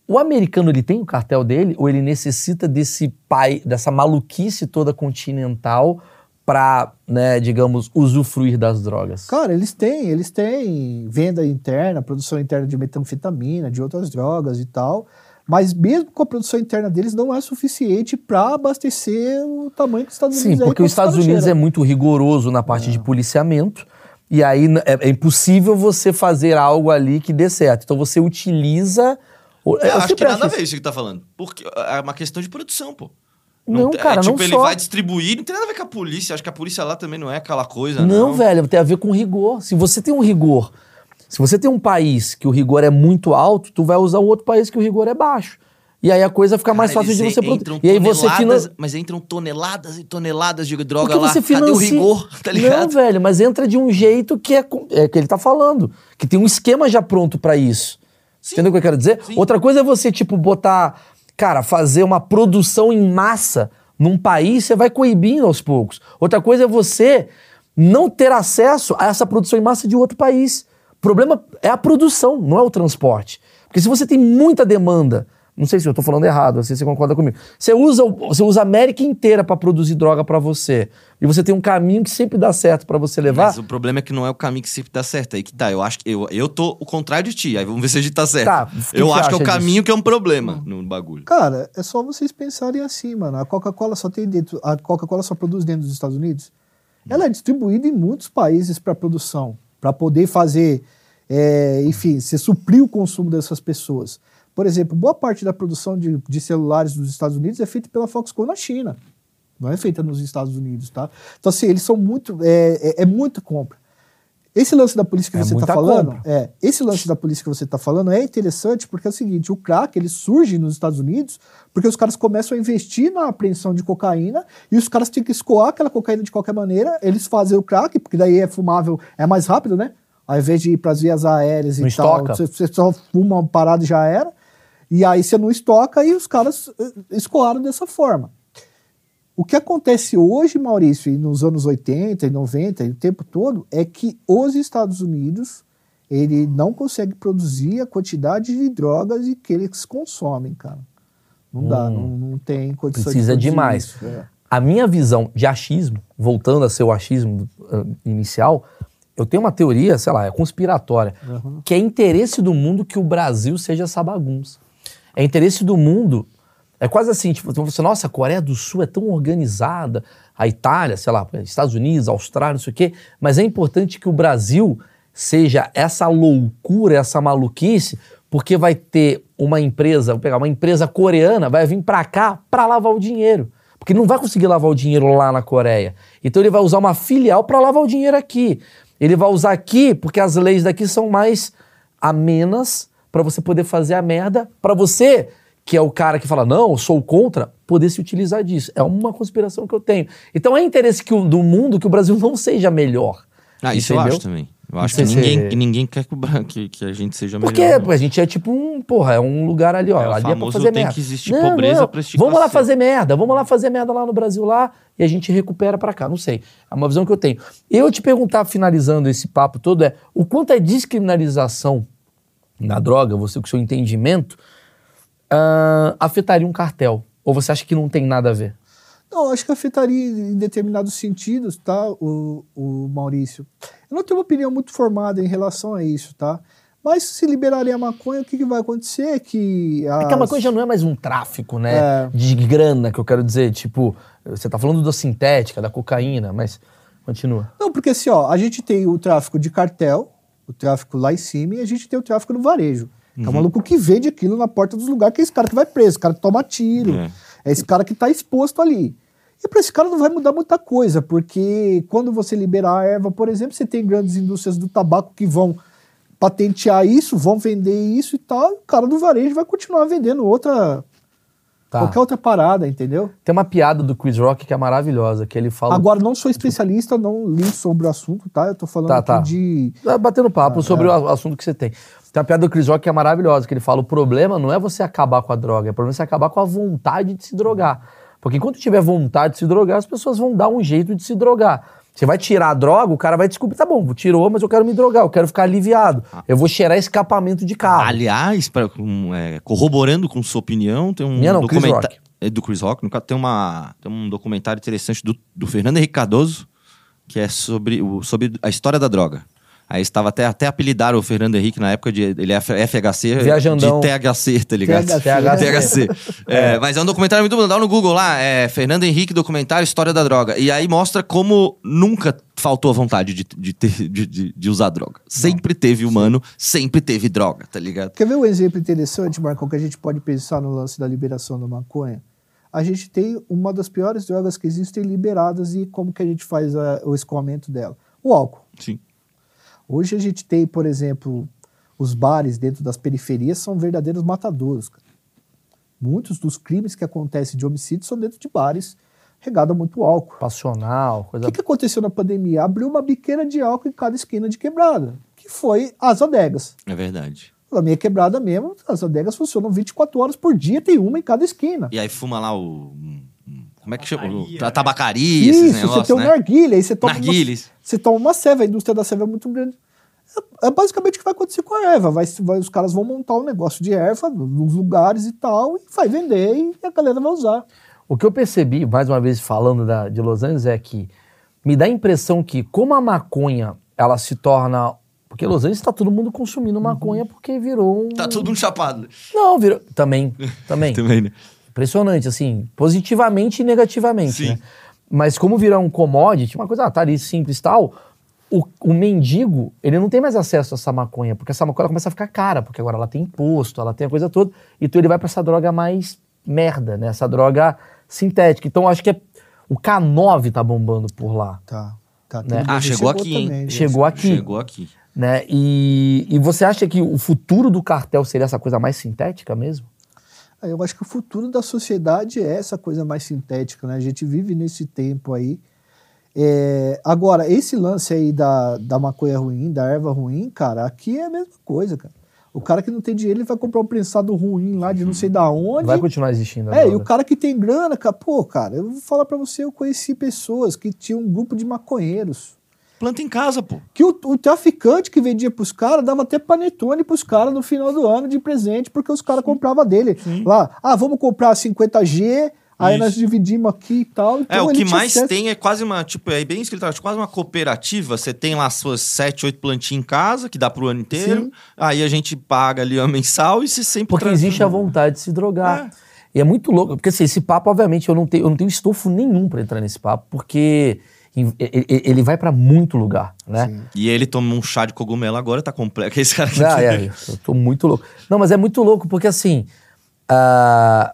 o americano ele tem o cartel dele ou ele necessita desse pai, dessa maluquice toda continental para, né, digamos, usufruir das drogas? Cara, eles têm, eles têm venda interna, produção interna de metanfetamina, de outras drogas e tal. Mas mesmo com a produção interna deles não é suficiente para abastecer o tamanho que os Estados Unidos Sim, porque os Estados Unidos é muito rigoroso na parte é. de policiamento. E aí é, é, impossível você fazer algo ali que dê certo. Então você utiliza. Eu, eu acho que nada a ver isso que tá falando. Porque é uma questão de produção, pô. Não, não cara, é, tipo, não ele só... vai distribuir, não tem nada a ver com a polícia. Acho que a polícia lá também não é aquela coisa, não. Não, velho, tem a ver com rigor. Se você tem um rigor se você tem um país que o rigor é muito alto, tu vai usar um outro país que o rigor é baixo. E aí a coisa fica mais fácil de você produzir. E aí você finan... Mas entram toneladas e toneladas de droga Porque lá. Você financia... Cadê o rigor? Tá ligado? Não, velho, mas entra de um jeito que é, é que ele tá falando. Que tem um esquema já pronto para isso. Sim. Entendeu o que eu quero dizer? Sim. Outra coisa é você, tipo, botar. Cara, fazer uma produção em massa num país, você vai coibindo aos poucos. Outra coisa é você não ter acesso a essa produção em massa de outro país. O problema é a produção, não é o transporte. Porque se você tem muita demanda, não sei se eu estou falando errado, não sei se você concorda comigo. Você usa, você usa a América inteira para produzir droga para você. E você tem um caminho que sempre dá certo para você levar. Mas o problema é que não é o caminho que sempre dá certo. Aí que tá. Eu acho que eu, eu tô o contrário de ti. Aí vamos ver se a gente tá certo. Tá, eu acho que é o caminho disso? que é um problema no bagulho. Cara, é só vocês pensarem assim, mano. A Coca-Cola só tem dentro. A Coca-Cola só produz dentro dos Estados Unidos. Ela é distribuída em muitos países para produção, para poder fazer é, enfim, você suprir o consumo dessas pessoas. Por exemplo, boa parte da produção de, de celulares dos Estados Unidos é feita pela Foxconn na China. Não é feita nos Estados Unidos, tá? Então, assim, eles são muito. É, é, é muito compra. Esse lance da polícia que é você está falando, compra. é, esse lance da polícia que você está falando é interessante porque é o seguinte, o crack ele surge nos Estados Unidos porque os caras começam a investir na apreensão de cocaína e os caras têm que escoar aquela cocaína de qualquer maneira, eles fazem o crack, porque daí é fumável, é mais rápido, né? Ao invés de ir para as vias aéreas não e estoca. tal, você, você só fuma uma parada e já era. E aí você não estoca e os caras eh, escoaram dessa forma. O que acontece hoje, Maurício, e nos anos 80 e 90 e o tempo todo, é que os Estados Unidos ele não consegue produzir a quantidade de drogas que eles consomem, cara. Não hum, dá, não, não tem condição Precisa de demais. Isso, é. A minha visão de achismo, voltando a ser o achismo uh, inicial, eu tenho uma teoria, sei lá, é conspiratória, uhum. que é interesse do mundo que o Brasil seja essa bagunça. É interesse do mundo. É quase assim, tipo, você, nossa, a Coreia do Sul é tão organizada, a Itália, sei lá, Estados Unidos, Austrália, não sei o quê, mas é importante que o Brasil seja essa loucura, essa maluquice, porque vai ter uma empresa, vou pegar uma empresa coreana, vai vir para cá para lavar o dinheiro. Porque não vai conseguir lavar o dinheiro lá na Coreia. Então ele vai usar uma filial para lavar o dinheiro aqui. Ele vai usar aqui porque as leis daqui são mais amenas para você poder fazer a merda, para você, que é o cara que fala, não, eu sou contra, poder se utilizar disso. É uma conspiração que eu tenho. Então é interesse que o, do mundo que o Brasil não seja melhor. Ah, isso entendeu? eu acho também. Eu acho que ninguém, ninguém quer que, que, a gente seja melhor. Porque a gente é tipo um, porra, é um lugar ali, ó. É, ali é pra fazer tem merda. que existir não, pobreza não. pra Vamos lá fazer merda, vamos lá fazer merda lá no Brasil lá e a gente recupera para cá. Não sei. É uma visão que eu tenho. Eu te perguntar, finalizando esse papo todo, é o quanto a descriminalização na droga, você com o seu entendimento, uh, afetaria um cartel? Ou você acha que não tem nada a ver? Não, acho que afetaria em determinados sentidos, tá, o, o Maurício. Eu não tenho uma opinião muito formada em relação a isso, tá? Mas se liberarem a maconha, o que, que vai acontecer? Que É que a as- maconha já não é mais um tráfico, né? É. De grana, que eu quero dizer. Tipo, você tá falando da sintética, da cocaína, mas continua. Não, porque assim, ó, a gente tem o tráfico de cartel, o tráfico lá em cima, e a gente tem o tráfico no varejo. Que é o maluco que vende aquilo na porta dos lugares, que é esse cara que vai preso, esse cara que toma tiro, É. é, esse cara que tá exposto ali. E para esse cara não vai mudar muita coisa, porque quando você liberar a erva, por exemplo, você tem grandes indústrias do tabaco que vão patentear isso, vão vender isso e tal, e o cara do varejo vai continuar vendendo outra, Tá. qualquer outra parada, entendeu? Tem uma piada do Chris Rock que é maravilhosa, que ele fala. Agora, não sou especialista, não li sobre o assunto, tá? Eu tô falando Tá, tá. de... Tá batendo Ah, papo sobre é. o assunto que você tem. Tem uma piada do Chris Rock que é maravilhosa, que ele fala: o problema não é você acabar com a droga, é o problema é você acabar com a vontade de se drogar. Porque enquanto tiver vontade de se drogar, as pessoas vão dar um jeito de se drogar. Você vai tirar a droga, o cara vai descobrir, tá bom, tirou, mas eu quero me drogar, eu quero ficar aliviado. Eu vou cheirar escapamento de carro. Aliás, pra- com, é, corroborando com sua opinião, tem um Minha não, Chris documenta- Rock. É do Chris Rock, no caso, tem, uma, tem um documentário interessante do, do Fernando Henrique Cardoso, que é sobre, o, sobre a história da droga. Aí estava até, até apelidaram o Fernando Henrique na época de. Ele é FHC Viajandão. de THC, tá ligado? THC. THC. É, Mas é um documentário muito bom. Dá no Google lá, é Fernando Henrique Documentário História da Droga. E aí mostra como nunca faltou a vontade de, de, ter- de, de- de usar droga. Sempre teve humano, sempre teve droga, tá ligado? Quer ver um exemplo interessante, Marcão, que a gente pode pensar no lance da liberação da maconha? A gente tem uma das piores drogas que existem liberadas e como que a gente faz a- o escoamento dela? O álcool. Sim. Hoje a gente tem, por exemplo, os bares dentro das periferias são verdadeiros matadouros. cara. Muitos dos crimes que acontecem de homicídio são dentro de bares regado a muito álcool. Passional, O coisa. que, que aconteceu na pandemia? Abriu uma biqueira de álcool em cada esquina de quebrada, que foi as adegas. É verdade. Na minha quebrada mesmo, as adegas funcionam 24 horas por dia, tem uma em cada esquina. E aí fuma lá o. Como é que chama? Tabacaria, né? tabacaria, esses Isso, você tem um né? narguilha, aí você toma, uma, você toma uma ceva, a indústria da ceva é muito grande. É, é basicamente o que vai acontecer com a erva. Vai, vai- os caras vão montar um negócio de erva nos lugares e tal, e vai vender e a galera vai usar. O que eu percebi, mais uma vez falando da- de Los Angeles, é que me dá a impressão que, como a maconha ela se torna. Porque Los Angeles está todo mundo consumindo maconha porque virou um. Tá todo mundo chapado. Não, virou. Também. Também. Também, né? Impressionante, assim, positivamente e negativamente, Sim. né? Mas como virar um commodity, uma coisa, ah, tá ali simples e tal, o, o mendigo, ele não tem mais acesso a essa maconha, porque essa maconha começa a ficar cara, porque agora ela tem imposto, ela tem a coisa toda, então ele vai pra essa droga mais merda, né? Essa droga sintética. Então eu acho que é, o K9 tá bombando por lá, Tá. tá Né? Ah, chegou aqui, hein? também, Chegou aqui. Chegou aqui. né? E, e você acha que o futuro do cartel seria essa coisa mais sintética mesmo? Eu acho que o futuro da sociedade é essa coisa mais sintética, né? A gente vive nesse tempo aí. É, agora, esse lance aí da, da maconha ruim, da erva ruim, cara, aqui é a mesma coisa, cara. O cara que não tem dinheiro, ele vai comprar um prensado ruim lá de não sei da onde. Vai continuar existindo. a É, e o cara que tem grana, cara, pô, cara, eu vou falar pra você, eu conheci pessoas que tinham um grupo de maconheiros. Planta em casa, pô. Que o, o traficante que vendia pros caras dava até panetone pros caras no final do ano de presente, porque os caras compravam dele. Lá, ah, vamos comprar 50G, aí Isso. nós dividimos aqui e tal. É, Então o ele que mais acesso- tem é quase uma, tipo, é bem escrito, acho, quase uma cooperativa. Você tem lá as suas sete, oito plantinhas em casa, que dá pro ano inteiro. Sim. Aí a gente paga ali uma mensal e se sempre... Porque traz- existe a vontade de se drogar. É. E é muito louco, porque assim, esse papo, obviamente, eu não tenho, eu não tenho estofo nenhum pra entrar nesse papo, porque ele, vai pra muito lugar, né? E ele toma um chá de cogumelo agora, tá completo. Esse cara aqui. Ah, é, eu tô muito louco. Não, mas é muito louco, porque assim, ah,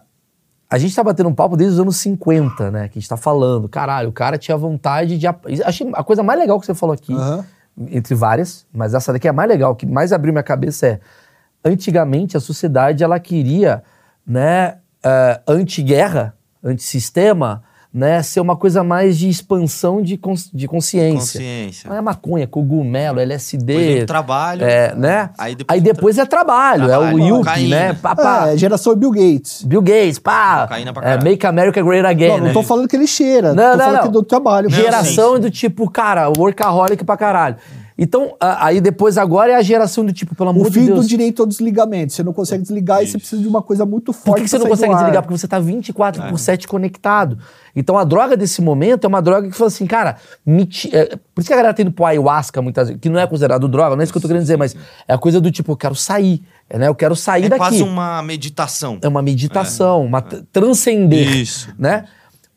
a gente tá batendo um papo desde os anos 50, né? Que a gente tá falando, caralho, o cara tinha vontade de. Achei a coisa mais legal que você falou aqui, Aham. entre várias, mas essa daqui é a mais legal, que mais abriu minha cabeça é. Antigamente a sociedade ela queria, né, ah, anti-guerra, antissistema, né, ser uma coisa mais de expansão de, cons- de consciência. Consciência. Não é maconha, cogumelo, LSD. Depois vem o trabalho. É, né? Aí depois, Aí depois é trabalho, é Trabalho, o Yuppie, cocaína. né? Pá, pá. É, geração Bill Gates. Bill Gates, pá. É. Make America Great Again, não, não né? tô falando que ele cheira, Não, tô não, falando não. que do trabalho. Não, Geração sim, do tipo, cara, workaholic pra caralho. Então, aí depois agora é a geração do tipo, pelo amor O de fim Deus. do direito ao desligamento. Você não consegue desligar e você precisa de uma coisa muito forte. Por que, que você não consegue ar. desligar? Porque você tá 24 por 7 conectado. Então a droga desse momento é uma droga que fala assim, cara, me ti- é, por isso que a galera tá indo pro ayahuasca muitas vezes, que não é considerado droga, não é isso que eu tô querendo dizer, mas é a coisa do tipo, eu quero sair, é, né? Eu quero sair É daqui. quase uma meditação. É uma meditação, uma t- transcender, Isso. né?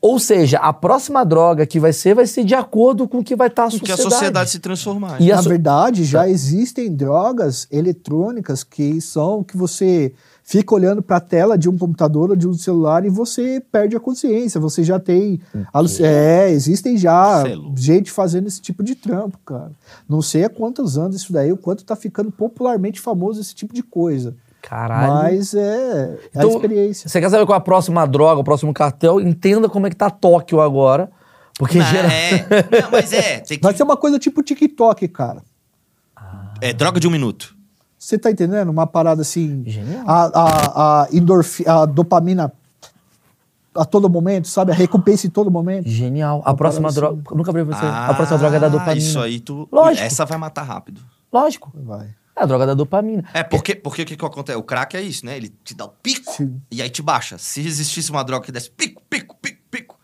Ou seja, a próxima droga que vai ser, vai ser de acordo com o que vai estar a Porque sociedade. a sociedade se transformar. E a Na so- verdade, já existem drogas eletrônicas que são que você fica olhando para a tela de um computador ou de um celular e você perde a consciência. Você já tem. aluc- É, existem já louco. gente fazendo esse tipo de trampo, cara. Não sei há quantos anos isso daí, o quanto tá ficando popularmente famoso esse tipo de coisa. Caralho. Mas é, é Então, a experiência. Você quer saber qual é a próxima droga, o próximo cartel? Entenda como é que tá Tóquio agora. Porque Não, gera... é, não, mas é, tem que- Vai ser uma coisa tipo TikTok, cara. é droga de um minuto. Você tá entendendo? Uma parada assim. Genial. A, a, a, endorfi, a dopamina a todo momento, sabe? A recompensa em todo momento. Genial. A próxima parada droga. Nunca abri pra você. a próxima droga é da dopamina. Ah, Isso aí tu. Lógico. Essa vai matar rápido. Lógico. Vai. É a droga da dopamina. É, porque, porque o que, que acontece? O crack é isso, né? Ele te dá o pico Sim. e aí te baixa. Se existisse uma droga que desse pico, pico, pico, pico,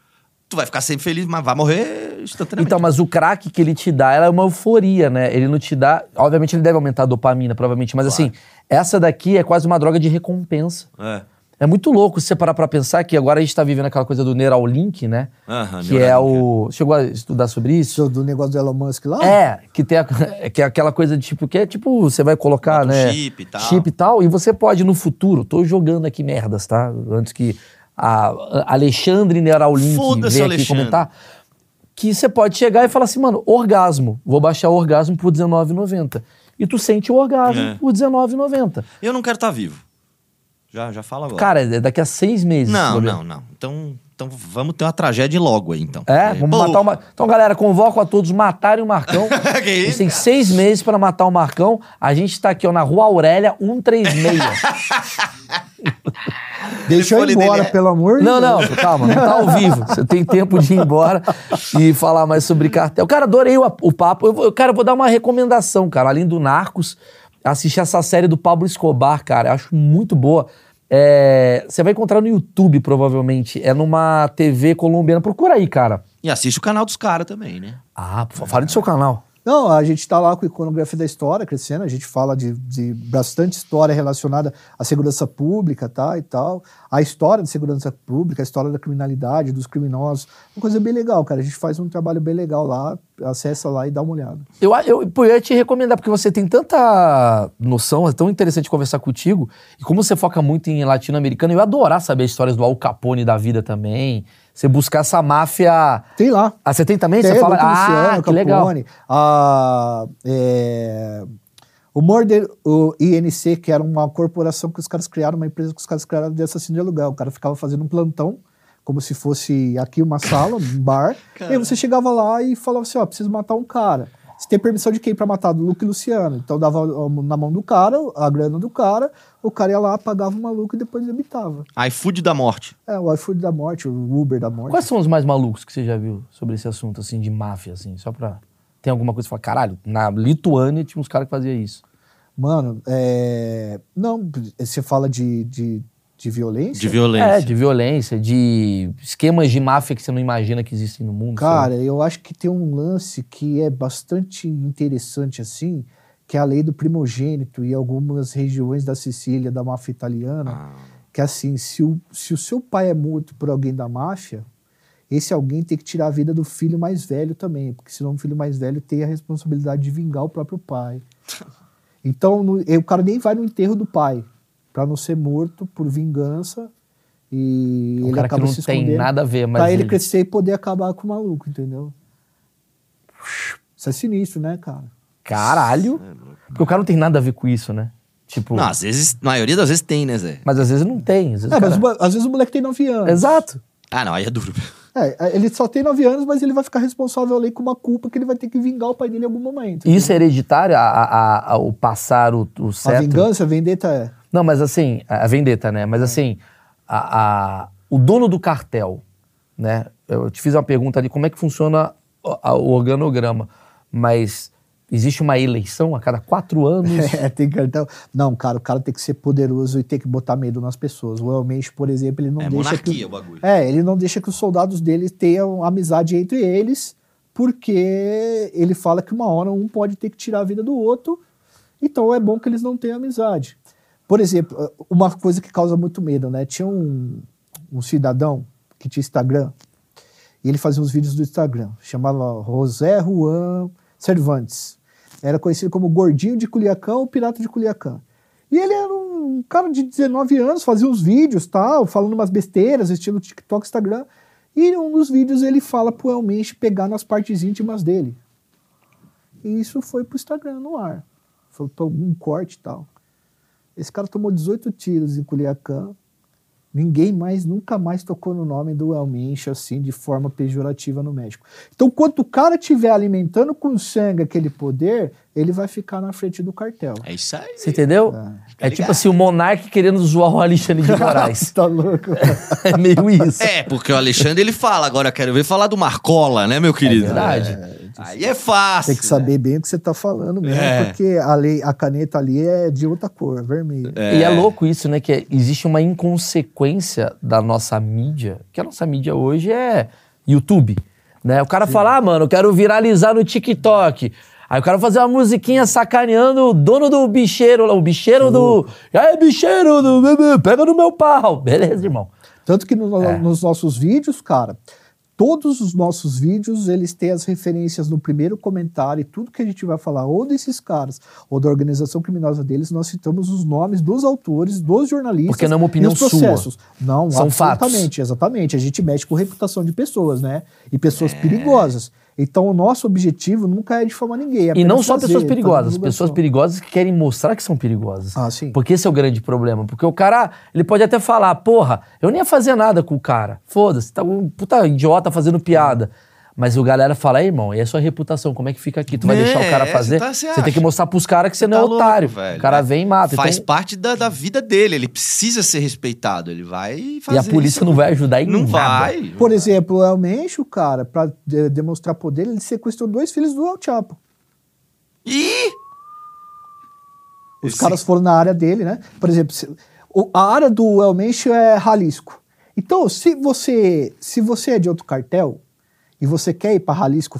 tu vai ficar sempre feliz, mas vai morrer instantaneamente. Então, mas o crack que ele te dá, ela é uma euforia, né? Ele não te dá. Obviamente, ele deve aumentar a dopamina, provavelmente. Mas Claro. assim, essa daqui é quase uma droga de recompensa. É. É muito louco se você parar pra pensar que agora a gente tá vivendo aquela coisa do Neuralink, né? Aham, que é Neuralink, o. Chegou a estudar sobre isso? Do negócio do Elon Musk lá? É, que tem a- que é aquela coisa de tipo, que é tipo, você vai colocar, Bota né? chip e tal. Chip e tal, e você pode no futuro, tô jogando aqui merdas, tá? Antes que a Alexandre Neuralink Foda-se, venha aqui Alexandre. comentar. Que você pode chegar e falar assim, mano, orgasmo. Vou baixar o orgasmo por R$19,90. E tu sente o orgasmo É. por R$19,90. Eu não quero estar vivo. Já, já fala agora. Cara, é daqui a seis meses. não, não, não. Então, então vamos ter uma tragédia logo aí, então. É, Porque, vamos pô, matar uma. Então, galera, convoco a todos matarem o Marcão. Que isso, cara? seis meses para matar o Marcão. A gente tá aqui, ó, na Rua Aurélia 136. Deixa eu ir embora, dele é- pelo amor de não, Deus. não, calma, não tá ao vivo. Você tem tempo de ir embora e falar mais sobre cartel. Cara, adorei o, o papo. Eu, vou- cara, eu vou dar uma recomendação, cara. Além do Narcos, assistir essa série do Pablo Escobar, cara. Eu acho muito boa. É, Você vai encontrar no YouTube, provavelmente. É numa TV colombiana. Procura aí, cara. E assiste o canal dos caras também, né? Ah, fale do seu canal. Não, a gente está lá com a iconografia da história crescendo, a gente fala de, de bastante história relacionada à segurança pública tá, e tal. A história da segurança pública, a história da criminalidade, dos criminosos. Uma coisa bem legal, cara. A gente faz um trabalho bem legal lá. Acessa lá e dá uma olhada. Eu, eu, eu ia te recomendar, porque você tem tanta noção, é tão interessante conversar contigo. E como você foca muito em latino-americano, eu ia adorar saber histórias do Al Capone da vida também. Você buscar essa máfia. Tem lá. Ah, você tem também? Tem, você fala. Ah, que legal. Capone, a, é, o Murder, o INC, que era uma corporação que os caras criaram, uma empresa que os caras criaram de assassino de aluguel. O cara ficava fazendo um plantão, como se fosse aqui uma sala, um bar. E aí você chegava lá e falava assim: ó, preciso matar um cara. Você tem permissão de quem pra matar? Do Luke e Luciano. Então dava na mão do cara, a grana do cara, o cara ia lá, pagava o maluco e depois habitava. iFood da morte. É, o iFood da morte, o Uber da morte. Quais são os mais malucos que você já viu sobre esse assunto, assim, de máfia, assim? Só pra. Tem alguma coisa que você fala, caralho, na Lituânia tinha uns caras que faziam isso. Mano, é... não, você fala de, de, de violência? De violência. É, de violência, de esquemas de máfia que você não imagina que existem no mundo. Cara, eu acho que tem um lance que é bastante interessante assim, que é a lei do primogênito e algumas regiões da Sicília, da máfia italiana, Ah, que assim, se o, se o seu pai é morto por alguém da máfia, esse alguém tem que tirar a vida do filho mais velho também, porque senão o filho mais velho tem a responsabilidade de vingar o próprio pai. Então, no- o cara nem vai no enterro do pai, pra não ser morto por vingança e um ele cara que acaba não tem nada a ver, mas. pra ele ele- crescer e poder acabar com o maluco, entendeu? Isso é sinistro, né, cara? Caralho. Porque o cara não tem nada a ver com isso, né? Tipo. Não, às vezes, na maioria das vezes tem, né, Zé? Mas às vezes não tem. Às vezes É, o mas cara- mo- às vezes o moleque tem 9 anos. Exato. Ah, não, aí é duro. É, ele só tem 9 anos, mas ele vai ficar responsável ali com uma culpa que ele vai ter que vingar o pai dele em algum momento. Isso é hereditário, a, a- a- o passar o, o A vingança, a vendetta é. Não, mas assim, a a vendetta, né? Mas assim, a, a- o dono do cartel, né? Eu te fiz uma pergunta ali, como é que funciona o, a- o organograma? Mas Existe uma eleição a cada quatro anos. É, tem cartão. Não, cara, o cara tem que ser poderoso e tem que botar medo nas pessoas. O Elmensch, por exemplo, ele não É deixa monarquia que. o bagulho. É, ele não deixa que os soldados dele tenham amizade entre eles, porque ele fala que uma hora um pode ter que tirar a vida do outro, então é bom que eles não tenham amizade. Por exemplo, uma coisa que causa muito medo, né? Tinha um, um cidadão que tinha Instagram, e ele fazia uns vídeos do Instagram, chamava José Juan Cervantes. Era conhecido como Gordinho de Culiacão, o Pirata de Culiacão. E ele era um cara de 19 anos, fazia uns vídeos, tal, falando umas besteiras, estilo TikTok, Instagram. E em um dos vídeos ele fala pro Elmenche pegar nas partes íntimas dele. E isso foi pro Instagram no ar. Foi pra algum corte e tal. Esse cara tomou 18 tiros em Culiacán. Ninguém mais, nunca mais tocou no nome do Elmenche assim, de forma pejorativa no México. Então, quanto o cara estiver alimentando com sangue aquele poder, ele vai ficar na frente do cartel. É isso aí. Você entendeu? É, tipo assim, o monarca querendo zoar o Alexandre de Moraes. tá louco? é meio isso. É, porque o Alexandre ele fala, agora eu quero ver falar do Marcola, né, meu querido? verdade. É. Aí é fácil. Tem que saber bem o que você tá falando mesmo, É. porque a, lei, a caneta ali é de outra cor, é vermelha. E é louco isso, né? Que é- existe uma inconsequência da nossa mídia, que a nossa mídia hoje é YouTube. Né? O cara fala, ah, mano, eu quero viralizar no TikTok. Aí o cara fazer uma musiquinha sacaneando o dono do bicheiro, lá, o bicheiro do. Aí, bicheiro, do... pega no meu pau. Beleza, irmão. Tanto que no- É. nos nossos vídeos, cara, todos os nossos vídeos, eles têm as referências no primeiro comentário e tudo que a gente vai falar, ou desses caras, ou da organização criminosa deles, nós citamos os nomes dos autores, dos jornalistas. Porque não é uma opinião os processos. Não, São fatos. absolutamente, exatamente. A gente mexe com reputação de pessoas, né? E pessoas É. perigosas. Então, o nosso objetivo nunca é difamar ninguém. é E não só fazer, pessoas perigosas, pessoas perigosas que querem mostrar que são perigosas. Ah, sim. Porque esse é o grande problema. Porque o cara, ele pode até falar, porra, eu nem ia fazer nada com o cara. Foda-se, tá um puta idiota fazendo piada. Mas o galera fala, "Ei, irmão, e a sua reputação, como é que fica aqui? Tu vai É, deixar o cara é, fazer? você tá- você você tem que acha? mostrar pros caras que você não Tá é louco, otário. velho. o cara É, vem e mata. Faz Então, parte da, da vida dele, ele precisa ser respeitado, ele vai fazer e a polícia isso. não vai ajudar em Não nada. vai. Por exemplo, o El Mencho, cara, pra de- demonstrar poder, ele sequestrou dois filhos do El Chapo. Ih! Os Esse- caras foram na área dele, né? Por exemplo, se- o- a área do El Mencho é Jalisco. Então, se você, se você é de outro cartel e você quer ir pra Jalisco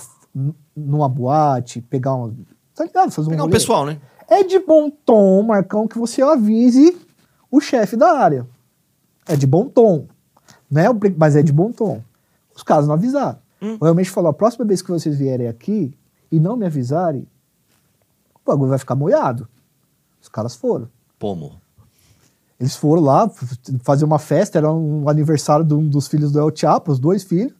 numa boate, pegar um. Tá ligado? Fazer um Pegar um pessoal, né? É de bom tom, Marcão, que você avise o chefe da área. É de bom tom. É obli- mas é de bom tom. Os caras não avisaram. Hum. O realmente falou: a próxima vez que vocês vierem aqui e não me avisarem, o bagulho vai ficar molhado. Os caras foram. Pomo. Eles foram lá fazer uma festa, era um aniversário de um dos filhos do El Chapo, os dois filhos.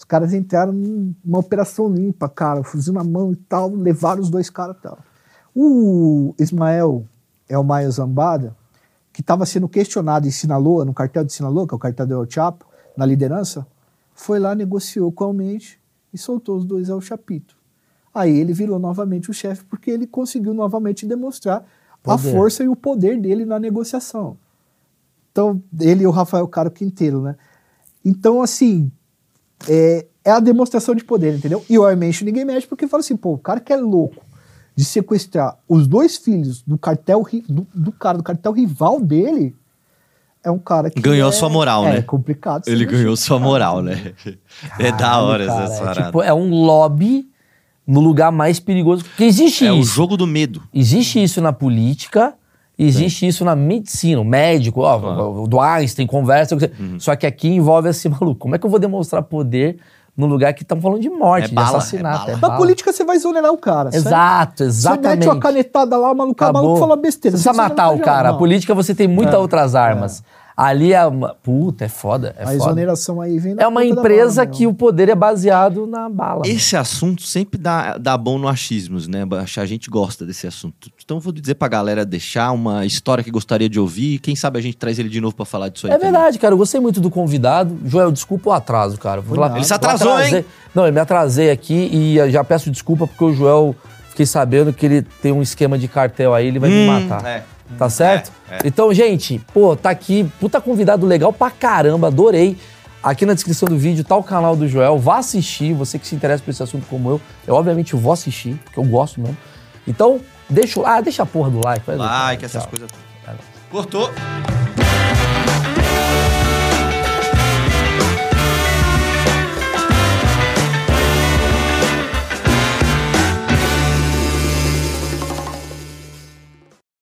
Os caras entraram numa operação limpa, cara, fuzil na mão e tal, levaram os dois caras e tal. O Ismael Elmaia Zambada, que estava sendo questionado em Sinaloa, no cartel de Sinaloa, que é o cartel do El Chapo, na liderança, foi lá, negociou com o Almente e soltou os dois El Chapito. Aí ele virou novamente o chefe, porque ele conseguiu novamente demonstrar a Poder. força e o poder dele na negociação. Então, ele e o Rafael Caro Quinteiro, né? Então, assim, é, é a demonstração de poder, entendeu? E o Armencho ninguém mexe porque fala assim, pô, o cara que é louco de sequestrar os dois filhos do cartel do, do cara do cartel rival dele é um cara que Ganhou é, sua moral, é, né? complicado. você Ele mexer ganhou sua o cara, moral, né? é da hora Caralho, essa cara, é, parada. tipo, é um lobby no lugar mais perigoso. Porque existe É o isso. jogo do medo. Existe isso na política, existe isso na medicina, o médico, ó, o do Einstein, conversa. Uhum. Só que aqui envolve assim, maluco, como é que eu vou demonstrar poder no lugar que estão falando de morte, É de bala, assassinato? é É bala. Na política você vai exonerar o cara. certo? Exato, Você exatamente. mete uma canetada lá, o maluco, Acabou. maluco fala besteira. Não você precisa matar o cara. já. A política você tem muitas outras armas. Ali é uma. Puta, é foda. É A foda. exoneração aí vem na É uma empresa bala, que o poder é baseado na bala. Esse assunto sempre dá, dá bom no achismos, né? A gente gosta desse assunto. Então eu vou dizer pra galera deixar uma história que gostaria de ouvir. Quem sabe a gente traz ele de novo pra falar disso aí. É também. verdade, cara. Eu gostei muito do convidado. Joel, desculpa o atraso, cara. Vou lá-. Ele se atrasou, atrasei- hein? Não, eu me atrasei aqui e eu já peço desculpa porque o Joel, fiquei sabendo que ele tem um esquema de cartel aí, ele vai me Hum, matar. é. Tá certo? É, é. Então, gente, pô, tá aqui, puta convidado legal pra caramba, adorei. Aqui na descrição do vídeo tá o canal do Joel. Vá assistir, você que se interessa por esse assunto como eu. Eu, obviamente, vou assistir, porque eu gosto mesmo. Então, deixa, o- ah, deixa a porra do like. Like, tchau. essas coisas. Cortou.